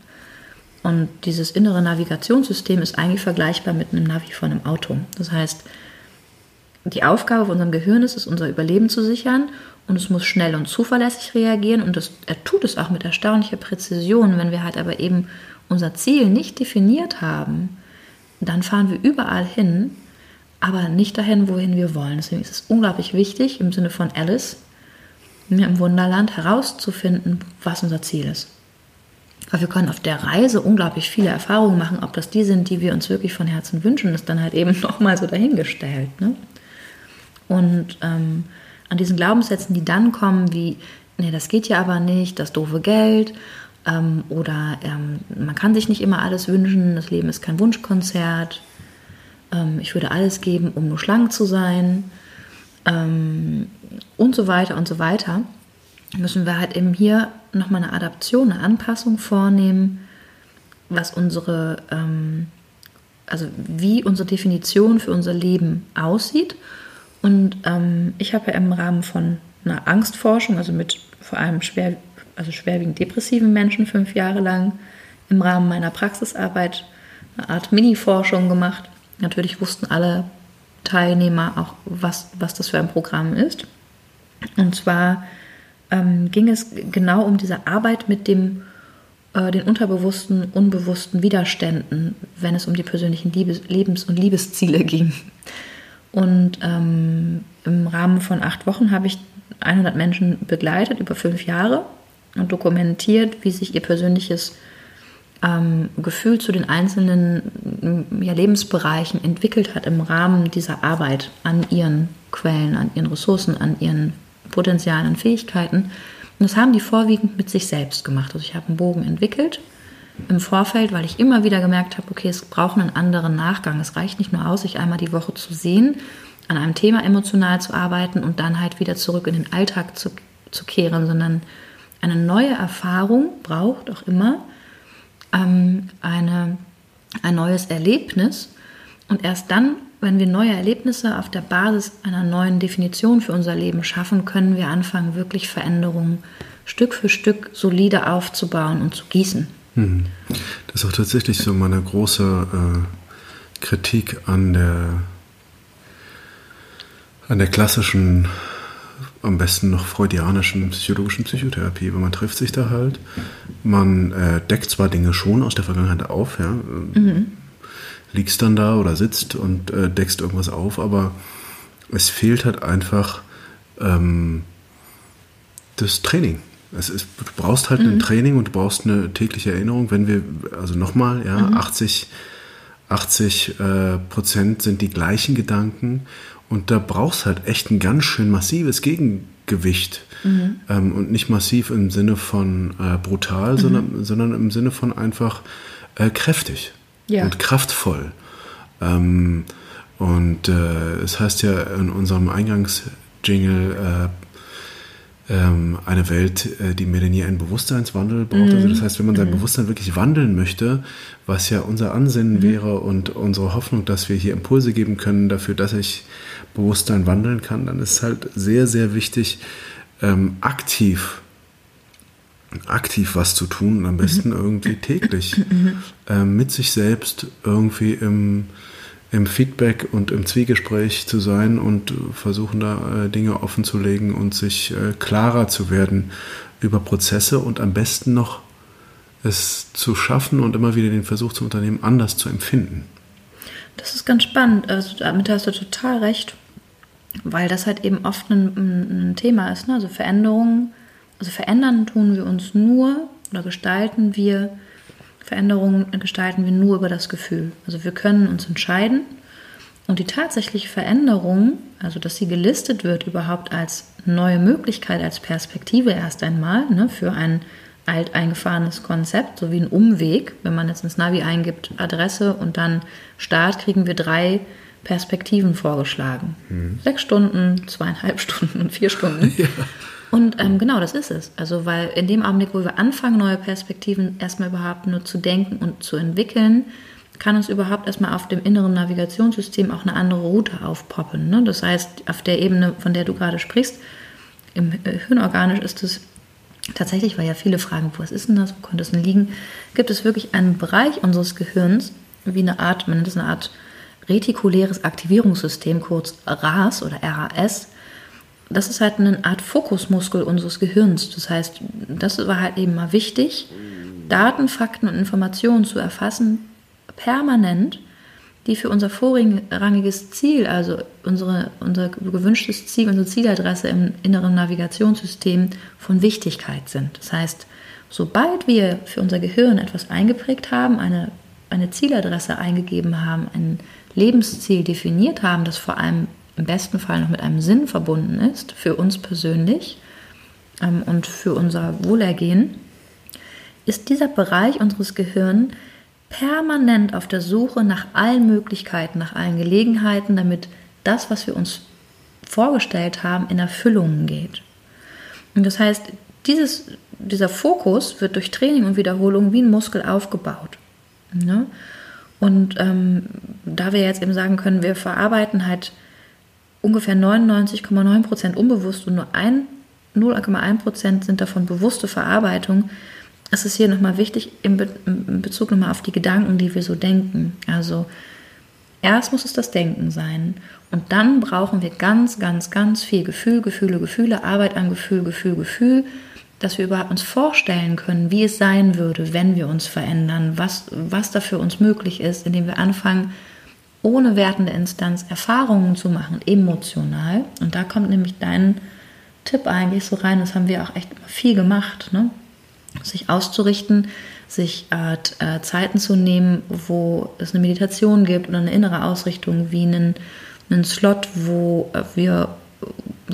Und dieses innere Navigationssystem ist eigentlich vergleichbar mit einem Navi von einem Auto. Das heißt, die Aufgabe von unserem Gehirn ist es, unser Überleben zu sichern und es muss schnell und zuverlässig reagieren und das, er tut es auch mit erstaunlicher Präzision. Wenn wir halt aber eben unser Ziel nicht definiert haben, dann fahren wir überall hin, aber nicht dahin, wohin wir wollen. Deswegen ist es unglaublich wichtig, im Sinne von Alice, im Wunderland herauszufinden, was unser Ziel ist. Weil wir können auf der Reise unglaublich viele Erfahrungen machen. Ob das die sind, die wir uns wirklich von Herzen wünschen, ist dann halt eben nochmal so dahingestellt. Ne? Und ähm, an diesen Glaubenssätzen, die dann kommen, wie, nee, das geht ja aber nicht, das doofe Geld ähm, oder ähm, man kann sich nicht immer alles wünschen, das Leben ist kein Wunschkonzert, ähm, ich würde alles geben, um nur schlank zu sein ähm, und so weiter und so weiter müssen wir halt eben hier nochmal eine Adaption, eine Anpassung vornehmen, was unsere, ähm, also wie unsere Definition für unser Leben aussieht. Und ähm, ich habe ja im Rahmen von einer Angstforschung, also mit vor allem schwer, also schwerwiegend depressiven Menschen fünf Jahre lang im Rahmen meiner Praxisarbeit eine Art Mini-Forschung gemacht. Natürlich wussten alle Teilnehmer auch, was, was das für ein Programm ist. Und zwar ähm, ging es genau um diese Arbeit mit dem, äh, den unterbewussten, unbewussten Widerständen, wenn es um die persönlichen Liebes-, Lebens- und Liebesziele ging. Und ähm, im Rahmen von acht Wochen habe ich 100 Menschen begleitet über fünf Jahre und dokumentiert, wie sich ihr persönliches ähm, Gefühl zu den einzelnen ja, Lebensbereichen entwickelt hat im Rahmen dieser Arbeit an ihren Quellen, an ihren Ressourcen, an ihren Potenzialen, an Fähigkeiten. Und das haben die vorwiegend mit sich selbst gemacht. Also ich habe einen Bogen entwickelt im Vorfeld, weil ich immer wieder gemerkt habe, okay, es braucht einen anderen Nachgang. Es reicht nicht nur aus, sich einmal die Woche zu sehen, an einem Thema emotional zu arbeiten und dann halt wieder zurück in den Alltag zu, zu kehren, sondern eine neue Erfahrung braucht auch immer ähm, eine, ein neues Erlebnis. Und erst dann, wenn wir neue Erlebnisse auf der Basis einer neuen Definition für unser Leben schaffen, können wir anfangen, wirklich Veränderungen Stück für Stück solide aufzubauen und zu gießen. Hm. Das ist auch tatsächlich so meine große äh, Kritik an der, an der klassischen am besten noch freudianischen psychologischen Psychotherapie, weil man trifft sich da halt, man äh, deckt zwar Dinge schon aus der Vergangenheit auf, ja, mhm. liegst dann da oder sitzt und äh, deckst irgendwas auf, aber es fehlt halt einfach ähm, das Training. Es ist, du brauchst halt mhm. ein Training und du brauchst eine tägliche Erinnerung. Wenn wir, also nochmal, ja, mhm. 80, 80 äh, Prozent sind die gleichen Gedanken und da brauchst halt echt ein ganz schön massives Gegengewicht. Mhm. Ähm, und nicht massiv im Sinne von äh, brutal, mhm. sondern, sondern im Sinne von einfach äh, kräftig ja. und kraftvoll. Ähm, und äh, es heißt ja in unserem Eingangsjingle, äh, ähm, eine Welt, äh, die mir denn hier einen Bewusstseinswandel braucht. Mhm. Also das heißt, wenn man sein mhm. Bewusstsein wirklich wandeln möchte, was ja unser Ansinnen mhm. wäre und unsere Hoffnung, dass wir hier Impulse geben können dafür, dass ich Bewusstsein wandeln kann, dann ist es halt sehr, sehr wichtig, ähm, aktiv aktiv was zu tun, am besten mhm. irgendwie täglich, mhm. ähm, mit sich selbst irgendwie im, im Feedback und im Zwiegespräch zu sein und versuchen da äh, Dinge offen zu legen und sich äh, klarer zu werden über Prozesse und am besten noch es zu schaffen und immer wieder den Versuch zu unternehmen, anders zu empfinden. Das ist ganz spannend. Also damit hast du total recht, weil das halt eben oft ein, ein Thema ist. Ne? Also Veränderungen, also verändern tun wir uns nur oder gestalten wir Veränderungen gestalten wir nur über das Gefühl. Also wir können uns entscheiden und die tatsächliche Veränderung, also dass sie gelistet wird überhaupt als neue Möglichkeit, als Perspektive erst einmal ne, für ein alteingefahrenes Konzept, so wie ein Umweg. Wenn man jetzt ins Navi eingibt, Adresse und dann Start, kriegen wir drei Perspektiven vorgeschlagen. Mhm. Sechs Stunden, zweieinhalb Stunden und vier Stunden. Ja. Und ähm, genau, das ist es. Also, weil in dem Augenblick, wo wir anfangen, neue Perspektiven erstmal überhaupt nur zu denken und zu entwickeln, kann uns überhaupt erstmal auf dem inneren Navigationssystem auch eine andere Route aufpoppen. Ne? Das heißt, auf der Ebene, von der du gerade sprichst, im äh, Hirnorganisch ist es tatsächlich, weil ja viele fragen, was ist denn das, wo könnte es denn liegen, gibt es wirklich einen Bereich unseres Gehirns, wie eine Art, man nennt es eine Art retikuläres Aktivierungssystem, kurz RAS oder RAS. Das ist halt eine Art Fokusmuskel unseres Gehirns. Das heißt, das war halt eben mal wichtig, Daten, Fakten und Informationen zu erfassen, permanent, die für unser vorrangiges Ziel, also unsere, unser gewünschtes Ziel, unsere Zieladresse im inneren Navigationssystem von Wichtigkeit sind. Das heißt, sobald wir für unser Gehirn etwas eingeprägt haben, eine, eine Zieladresse eingegeben haben, ein Lebensziel definiert haben, das vor allem im besten Fall noch mit einem Sinn verbunden ist, für uns persönlich ähm, und für unser Wohlergehen, ist dieser Bereich unseres Gehirns permanent auf der Suche nach allen Möglichkeiten, nach allen Gelegenheiten, damit das, was wir uns vorgestellt haben, in Erfüllung geht. Und das heißt, dieses, dieser Fokus wird durch Training und Wiederholung wie ein Muskel aufgebaut. Ne? Und ähm, da wir jetzt eben sagen können, wir verarbeiten halt ungefähr 99,9 Prozent unbewusst und nur 0,1 Prozent sind davon bewusste Verarbeitung, ist es hier nochmal wichtig in, Be in Bezug nochmal auf die Gedanken, die wir so denken. Also erst muss es das Denken sein und dann brauchen wir ganz, ganz, ganz viel Gefühl, Gefühle, Gefühle, Arbeit an Gefühl, Gefühl, Gefühl, dass wir überhaupt uns vorstellen können, wie es sein würde, wenn wir uns verändern, was, was da für uns möglich ist, indem wir anfangen, ohne wertende Instanz Erfahrungen zu machen, emotional. Und da kommt nämlich dein Tipp eigentlich so rein, das haben wir auch echt viel gemacht, ne? sich auszurichten, sich äh, äh, Zeiten zu nehmen, wo es eine Meditation gibt oder eine innere Ausrichtung, wie einen, einen Slot, wo äh, wir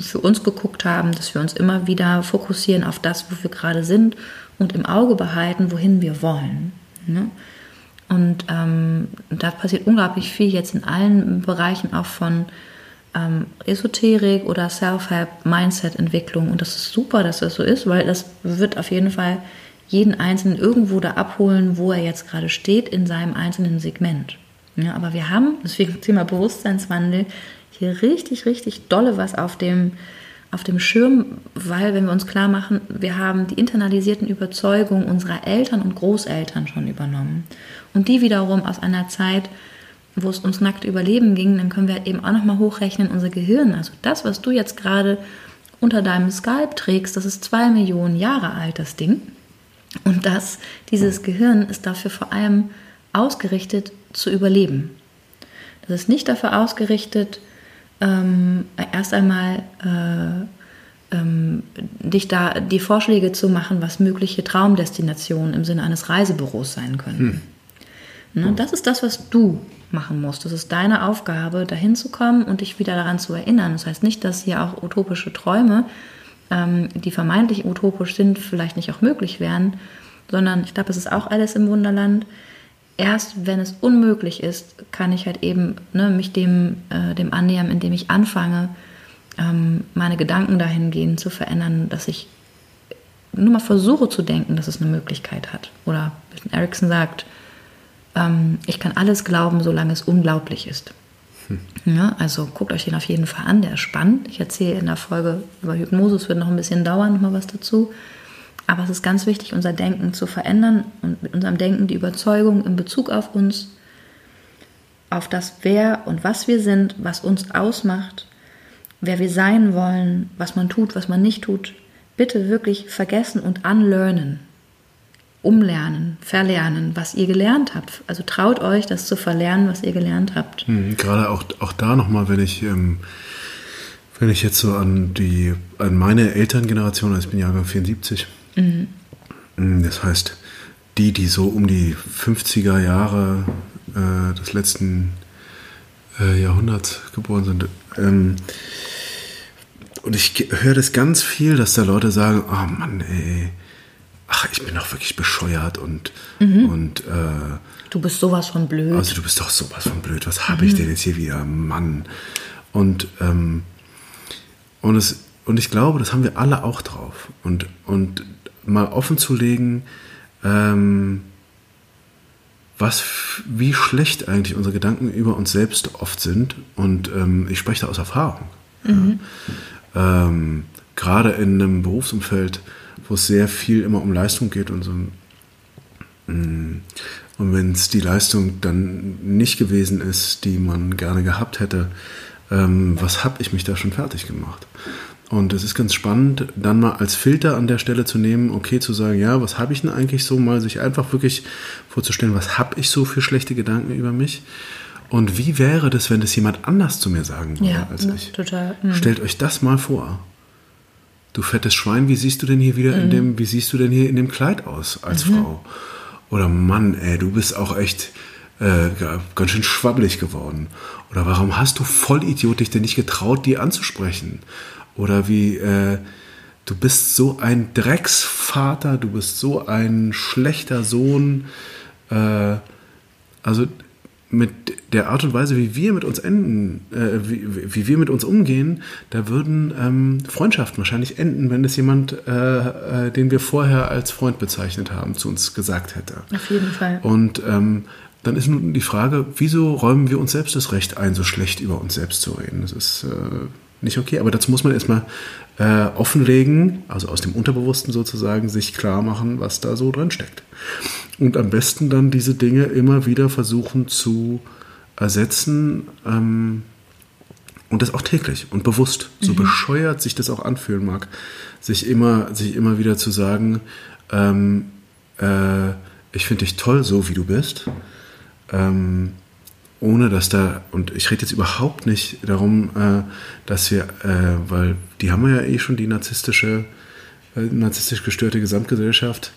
für uns geguckt haben, dass wir uns immer wieder fokussieren auf das, wo wir gerade sind und im Auge behalten, wohin wir wollen. Ne? Und ähm, da passiert unglaublich viel jetzt in allen Bereichen auch von ähm, Esoterik oder Self-Help, Mindset-Entwicklung. Und das ist super, dass das so ist, weil das wird auf jeden Fall jeden Einzelnen irgendwo da abholen, wo er jetzt gerade steht in seinem einzelnen Segment. Ja, aber wir haben, deswegen Thema Bewusstseinswandel, hier richtig, richtig dolle was auf dem, auf dem Schirm, weil wenn wir uns klar machen, wir haben die internalisierten Überzeugungen unserer Eltern und Großeltern schon übernommen. Und die wiederum aus einer Zeit, wo es ums nackte Überleben ging, dann können wir eben auch nochmal hochrechnen, unser Gehirn. Also das, was du jetzt gerade unter deinem Skalp trägst, das ist zwei Millionen Jahre alt, das Ding. Und das, dieses Gehirn ist dafür vor allem ausgerichtet zu überleben. Das ist nicht dafür ausgerichtet, ähm, erst einmal äh, ähm, dich da die Vorschläge zu machen, was mögliche Traumdestinationen im Sinne eines Reisebüros sein können. Hm. Ne, das ist das, was du machen musst. Das ist deine Aufgabe, dahin zu kommen und dich wieder daran zu erinnern. Das heißt nicht, dass hier auch utopische Träume, ähm, die vermeintlich utopisch sind, vielleicht nicht auch möglich wären, sondern ich glaube, es ist auch alles im Wunderland erst wenn es unmöglich ist, kann ich halt eben ne, mich dem, äh, dem annähern, indem ich anfange, ähm, meine Gedanken dahingehend zu verändern, dass ich nur mal versuche zu denken, dass es eine Möglichkeit hat. Oder Erickson sagt, ähm, ich kann alles glauben, solange es unglaublich ist. Hm. Ja, also guckt euch den auf jeden Fall an, der ist spannend. Ich erzähle in der Folge über Hypnose, es wird noch ein bisschen dauern, noch mal was dazu. Aber es ist ganz wichtig, unser Denken zu verändern und mit unserem Denken die Überzeugung in Bezug auf uns, auf das, wer und was wir sind, was uns ausmacht, wer wir sein wollen, was man tut, was man nicht tut, bitte wirklich vergessen und unlearnen. Umlernen, verlernen, was ihr gelernt habt. Also traut euch, das zu verlernen, was ihr gelernt habt. Hm, gerade auch, auch da nochmal, wenn ich, ähm, wenn ich jetzt so an die, an meine Elterngeneration, also ich bin Jahrgang 74, Mhm. Das heißt, die, die so um die 50er Jahre äh, des letzten äh, Jahrhunderts geboren sind. Ähm, und ich höre das ganz viel, dass da Leute sagen, oh Mann, ey, ach, ich bin doch wirklich bescheuert und, mhm. und äh, du bist sowas von blöd. Also du bist doch sowas von blöd. Was habe mhm. ich denn jetzt hier wieder? Mann. Und, ähm, und, es, und ich glaube, das haben wir alle auch drauf. Und, und mal offen zu legen, ähm, was, wie schlecht eigentlich unsere Gedanken über uns selbst oft sind. Und ähm, ich spreche da aus Erfahrung. Mhm. Ja. Ähm, gerade in einem Berufsumfeld, wo es sehr viel immer um Leistung geht und so. Mm, und wenn es die Leistung dann nicht gewesen ist, die man gerne gehabt hätte, ähm, was habe ich mich da schon fertig gemacht? Und es ist ganz spannend, dann mal als Filter an der Stelle zu nehmen, okay, zu sagen, ja, was habe ich denn eigentlich so, mal sich einfach wirklich vorzustellen, was habe ich so für schlechte Gedanken über mich? Und wie wäre das, wenn das jemand anders zu mir sagen würde ja, als ich? Total. Mhm. Stellt euch das mal vor. Du fettes Schwein, wie siehst du denn hier wieder mhm. in dem, wie siehst du denn hier in dem Kleid aus als mhm. Frau? Oder Mann, ey, du bist auch echt äh, ganz schön schwabbelig geworden. Oder warum hast du Vollidiot dich denn nicht getraut, die anzusprechen? Oder wie, äh, du bist so ein Drecksvater, du bist so ein schlechter Sohn. Äh, also mit der Art und Weise, wie wir mit uns enden, äh, wie, wie, wir mit uns umgehen, da würden ähm, Freundschaften wahrscheinlich enden, wenn es jemand, äh, äh, den wir vorher als Freund bezeichnet haben, zu uns gesagt hätte. Auf jeden Fall. Und ähm, dann ist nun die Frage, wieso räumen wir uns selbst das Recht ein, so schlecht über uns selbst zu reden? Das ist äh, nicht okay, aber dazu muss man erstmal äh, offenlegen, also aus dem Unterbewussten sozusagen, sich klar machen, was da so drin steckt. Und am besten dann diese Dinge immer wieder versuchen zu ersetzen ähm, und das auch täglich und bewusst, so mhm. bescheuert sich das auch anfühlen mag, sich immer, sich immer wieder zu sagen, ähm, äh, ich finde dich toll, so wie du bist. Ähm, ohne dass da, und ich rede jetzt überhaupt nicht darum, äh, dass wir, äh, weil die haben wir ja eh schon, die narzisstische, äh, narzisstisch gestörte Gesamtgesellschaft,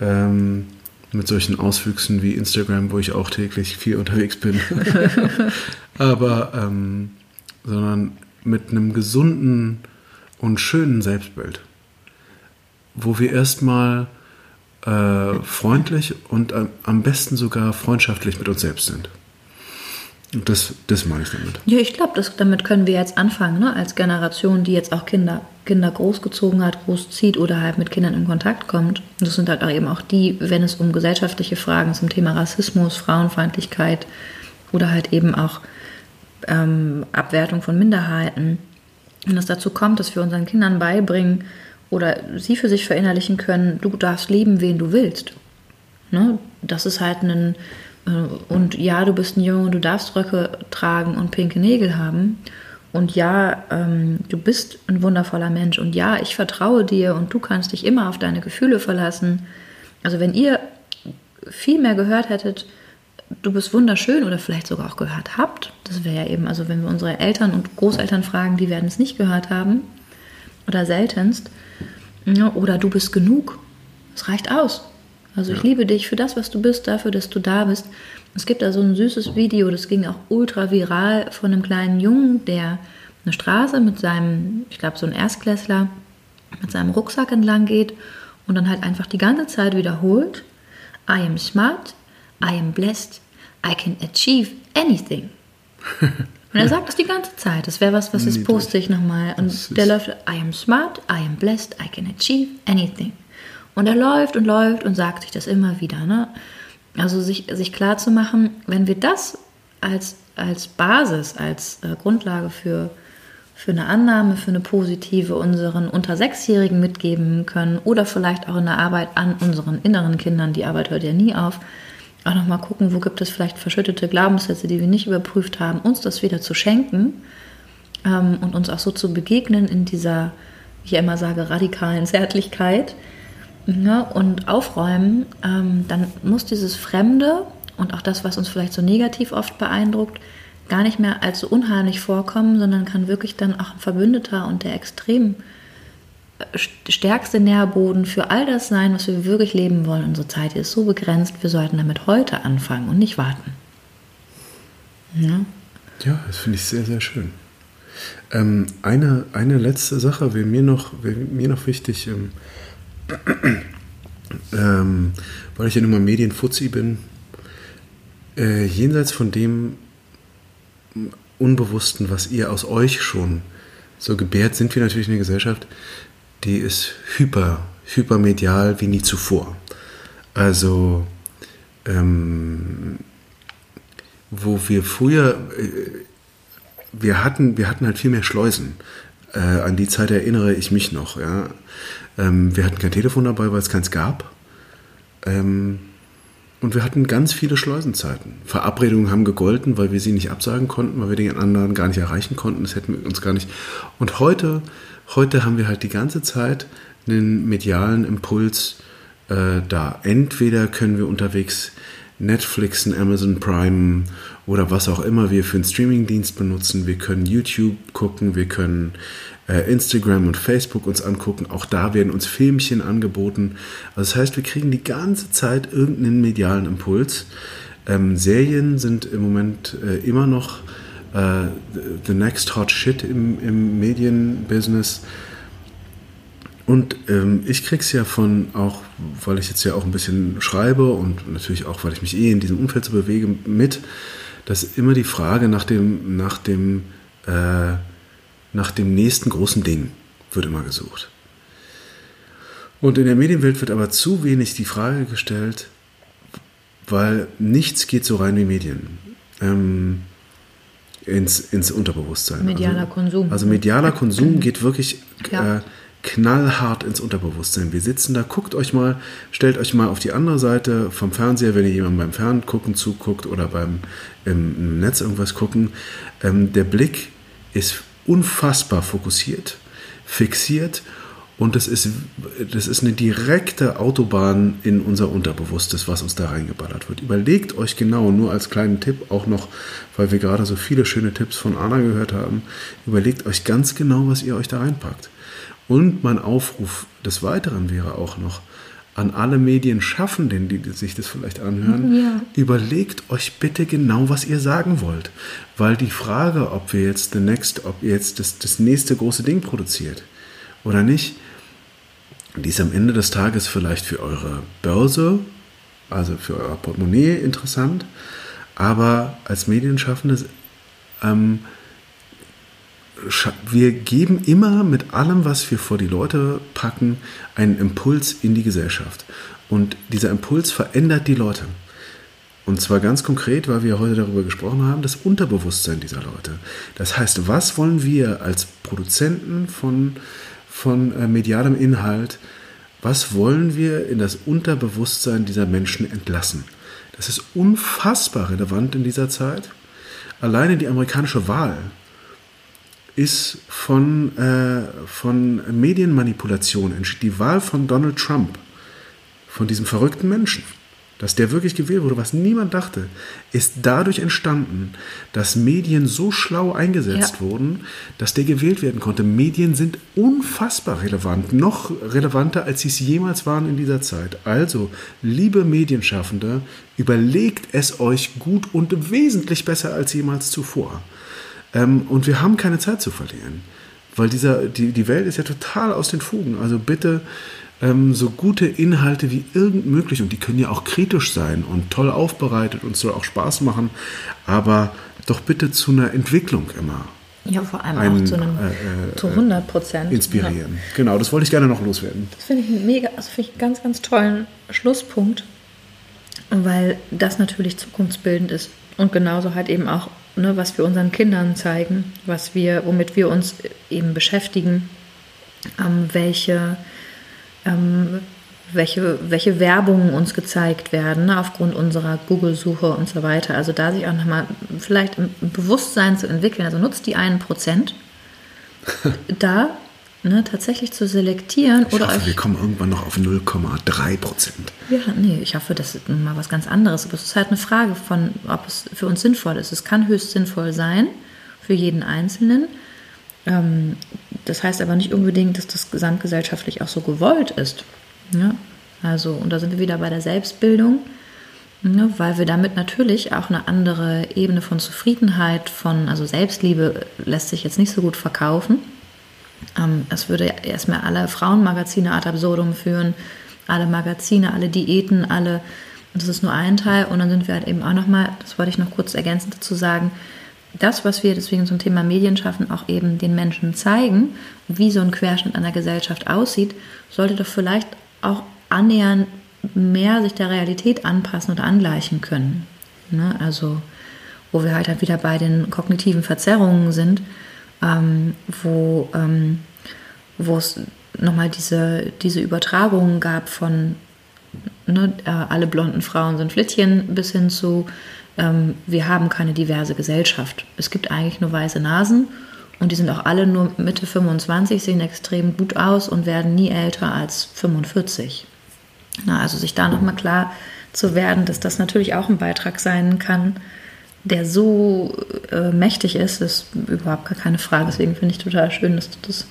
ähm, mit solchen Auswüchsen wie Instagram, wo ich auch täglich viel unterwegs bin. Aber, ähm, sondern mit einem gesunden und schönen Selbstbild, wo wir erstmal äh, freundlich und am besten sogar freundschaftlich mit uns selbst sind. Das, das meine ich damit. Ja, ich glaube, damit können wir jetzt anfangen, ne? als Generation, die jetzt auch Kinder, Kinder großgezogen hat, großzieht oder halt mit Kindern in Kontakt kommt. Und das sind halt auch eben auch die, wenn es um gesellschaftliche Fragen zum Thema Rassismus, Frauenfeindlichkeit oder halt eben auch ähm, Abwertung von Minderheiten, wenn es dazu kommt, dass wir unseren Kindern beibringen oder sie für sich verinnerlichen können, du darfst leben, wen du willst. Ne? Das ist halt ein und ja, du bist ein Junge, du darfst Röcke tragen und pinke Nägel haben. Und ja, ähm, du bist ein wundervoller Mensch. Und ja, ich vertraue dir und du kannst dich immer auf deine Gefühle verlassen. Also wenn ihr viel mehr gehört hättet, du bist wunderschön oder vielleicht sogar auch gehört habt, das wäre ja eben, also wenn wir unsere Eltern und Großeltern fragen, die werden es nicht gehört haben oder seltenst, ja, oder du bist genug. Es reicht aus. Also ja. ich liebe dich für das, was du bist, dafür, dass du da bist. Es gibt da so ein süßes Video, das ging auch ultra viral von einem kleinen Jungen, der eine Straße mit seinem, ich glaube so ein Erstklässler, mit seinem Rucksack entlang geht und dann halt einfach die ganze Zeit wiederholt, I am smart, I am blessed, I can achieve anything. Und er sagt das die ganze Zeit. Das wäre was, was ist, poste ich nochmal. Und der läuft, I am smart, I am blessed, I can achieve anything. Und er läuft und läuft und sagt sich das immer wieder. Ne? Also sich, sich klar zu machen, wenn wir das als, als Basis, als äh, Grundlage für, für eine Annahme, für eine positive unseren unter Sechsjährigen mitgeben können oder vielleicht auch in der Arbeit an unseren inneren Kindern, die Arbeit hört ja nie auf, auch nochmal gucken, wo gibt es vielleicht verschüttete Glaubenssätze, die wir nicht überprüft haben, uns das wieder zu schenken ähm, und uns auch so zu begegnen in dieser, wie ich immer sage, radikalen Zärtlichkeit, ne, und aufräumen, ähm, dann muss dieses Fremde und auch das, was uns vielleicht so negativ oft beeindruckt, gar nicht mehr als so unheimlich vorkommen, sondern kann wirklich dann auch ein Verbündeter und der extrem äh, stärkste Nährboden für all das sein, was wir wirklich leben wollen. Unsere Zeit ist so begrenzt, wir sollten damit heute anfangen und nicht warten. Ja, ja das finde ich sehr, sehr schön. Ähm, eine, eine letzte Sache wäre mir noch, wäre mir noch wichtig. Ähm, ähm, weil ich ja nun mal Medienfuzzi bin, äh, jenseits von dem Unbewussten, was ihr aus euch schon so gebärt, sind wir natürlich eine Gesellschaft, die ist hyper, hypermedial wie nie zuvor. Also, ähm, wo wir früher, äh, wir hatten, wir hatten halt viel mehr Schleusen. Äh, an die Zeit erinnere ich mich noch. Ja. Ähm, wir hatten kein Telefon dabei, weil es keins gab. Ähm, und wir hatten ganz viele Schleusenzeiten. Verabredungen haben gegolten, weil wir sie nicht absagen konnten, weil wir den anderen gar nicht erreichen konnten. Das hätten wir uns gar nicht. Und heute, heute haben wir halt die ganze Zeit einen medialen Impuls äh, da. Entweder können wir unterwegs Netflixen, Amazon Prime oder was auch immer wir für einen Streamingdienst benutzen. Wir können YouTube gucken, wir können Instagram und Facebook uns angucken. Auch da werden uns Filmchen angeboten. Also das heißt, wir kriegen die ganze Zeit irgendeinen medialen Impuls. Ähm, Serien sind im Moment äh, immer noch äh, the next hot shit im, im Medienbusiness. Und ähm, ich krieg's ja von auch, weil ich jetzt ja auch ein bisschen schreibe und natürlich auch, weil ich mich eh in diesem Umfeld so bewege, mit, dass immer die Frage nach dem, nach dem, äh, nach dem nächsten großen Ding wird immer gesucht. Und in der Medienwelt wird aber zu wenig die Frage gestellt, weil nichts geht so rein wie Medien. Ähm, ins, ins Unterbewusstsein. Medialer also, Konsum. Also medialer Konsum geht wirklich Ja. äh, knallhart ins Unterbewusstsein. Wir sitzen da, guckt euch mal, stellt euch mal auf die andere Seite vom Fernseher, wenn ihr jemandem beim Ferngucken zuguckt oder beim im, im Netz irgendwas gucken. Ähm, der Blick ist unfassbar fokussiert, fixiert und das ist, das ist eine direkte Autobahn in unser Unterbewusstes, was uns da reingeballert wird. Überlegt euch genau, nur als kleinen Tipp auch noch, weil wir gerade so viele schöne Tipps von Anna gehört haben, überlegt euch ganz genau, was ihr euch da reinpackt. Und mein Aufruf des Weiteren wäre auch noch an alle Medienschaffenden, die sich das vielleicht anhören, Ja. überlegt euch bitte genau, was ihr sagen wollt. Weil die Frage, ob wir jetzt the next, ob ihr jetzt das, das nächste große Ding produziert oder nicht, die ist am Ende des Tages vielleicht für eure Börse, also für euer Portemonnaie interessant, aber als Medienschaffende ähm, wir geben immer mit allem, was wir vor die Leute packen, einen Impuls in die Gesellschaft. Und dieser Impuls verändert die Leute. Und zwar ganz konkret, weil wir heute darüber gesprochen haben, das Unterbewusstsein dieser Leute. Das heißt, was wollen wir als Produzenten von, von äh, medialem Inhalt, was wollen wir in das Unterbewusstsein dieser Menschen entlassen? Das ist unfassbar relevant in dieser Zeit. Alleine die amerikanische Wahl ist von, äh, von Medienmanipulation entschieden. Die Wahl von Donald Trump, von diesem verrückten Menschen, dass der wirklich gewählt wurde, was niemand dachte, ist dadurch entstanden, dass Medien so schlau eingesetzt Ja. wurden, dass der gewählt werden konnte. Medien sind unfassbar relevant, noch relevanter, als sie es jemals waren in dieser Zeit. Also, liebe Medienschaffende, überlegt es euch gut und wesentlich besser als jemals zuvor. Ähm, und wir haben keine Zeit zu verlieren, weil dieser, die, die Welt ist ja total aus den Fugen. Also bitte ähm, so gute Inhalte wie irgend möglich, und die können ja auch kritisch sein und toll aufbereitet und soll auch Spaß machen, aber doch bitte zu einer Entwicklung immer Ja, vor allem Ein, auch zu einem äh, äh, zu 100 Prozent. inspirieren. Genau, das wollte ich gerne noch loswerden. Das finde ich einen mega, also finde ich einen ganz, ganz tollen Schlusspunkt, weil das natürlich zukunftsbildend ist und genauso halt eben auch, ne, was wir unseren Kindern zeigen, was wir, womit wir uns eben beschäftigen, ähm, welche, ähm, welche, welche Werbungen uns gezeigt werden, ne, aufgrund unserer Google-Suche und so weiter. Also da sich auch nochmal vielleicht ein Bewusstsein zu entwickeln, also nutzt die einen Prozent, da ne, tatsächlich zu selektieren Ich oder hoffe, wir kommen irgendwann noch auf 0,3 Prozent. ja, nee, ich hoffe, das ist mal was ganz anderes. Aber es ist halt eine Frage von, ob es für uns sinnvoll ist. Es kann höchst sinnvoll sein für jeden Einzelnen. Ähm, das heißt aber nicht unbedingt, dass das gesamtgesellschaftlich auch so gewollt ist. Ja? Also, und da sind wir wieder bei der Selbstbildung, ne? weil wir damit natürlich auch eine andere Ebene von Zufriedenheit, von, also Selbstliebe lässt sich jetzt nicht so gut verkaufen. Ähm, es würde erstmal alle Frauenmagazine ad absurdum führen, alle Magazine, alle Diäten, alle. Das ist nur ein Teil. Und dann sind wir halt eben auch nochmal, das wollte ich noch kurz ergänzend dazu sagen, das, was wir deswegen zum Thema Medienschaffen auch eben den Menschen zeigen, wie so ein Querschnitt einer Gesellschaft aussieht, sollte doch vielleicht auch annähernd mehr sich der Realität anpassen oder angleichen können. Ne? Also, wo wir halt, halt wieder bei den kognitiven Verzerrungen sind, ähm, wo, ähm, wo es nochmal diese, diese Übertragungen gab von ne, äh, alle blonden Frauen sind Flittchen bis hin zu ähm, wir haben keine diverse Gesellschaft. Es gibt eigentlich nur weiße Nasen und die sind auch alle nur Mitte 25, sehen extrem gut aus und werden nie älter als 45. Na, also sich da nochmal klar zu werden, dass das natürlich auch ein Beitrag sein kann, der so äh, mächtig ist, ist überhaupt gar keine Frage. Deswegen finde ich total schön, dass du das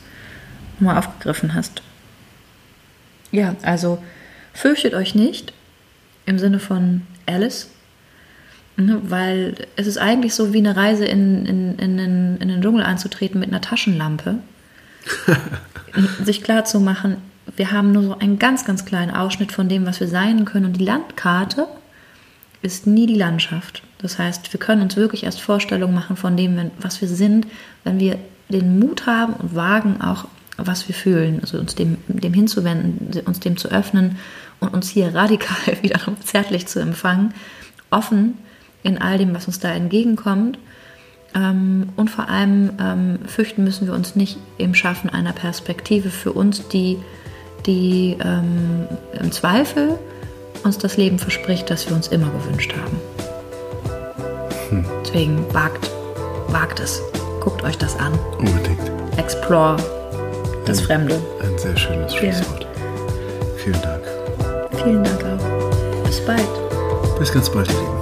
mal aufgegriffen hast. Ja, also fürchtet euch nicht im Sinne von Alice, ne, weil es ist eigentlich so wie eine Reise in, in, in, den, in den Dschungel einzutreten mit einer Taschenlampe. sich klar zu machen, wir haben nur so einen ganz, ganz kleinen Ausschnitt von dem, was wir sein können. Und die Landkarte ist nie die Landschaft. Das heißt, wir können uns wirklich erst Vorstellungen machen von dem, was wir sind, wenn wir den Mut haben und wagen auch, was wir fühlen. Also uns dem, dem hinzuwenden, uns dem zu öffnen und uns hier radikal wieder zärtlich zu empfangen, offen in all dem, was uns da entgegenkommt. Ähm, und vor allem ähm, fürchten müssen wir uns nicht im Schaffen einer Perspektive für uns, die, die ähm, im Zweifel uns das Leben verspricht, das wir uns immer gewünscht haben. Deswegen wagt, wagt es. Guckt euch das an. Unbedingt. Explore das ein, Fremde. Ein sehr schönes Schlusswort. Ja. Vielen Dank. Vielen Dank auch. Bis bald. Bis ganz bald, ihr Lieben.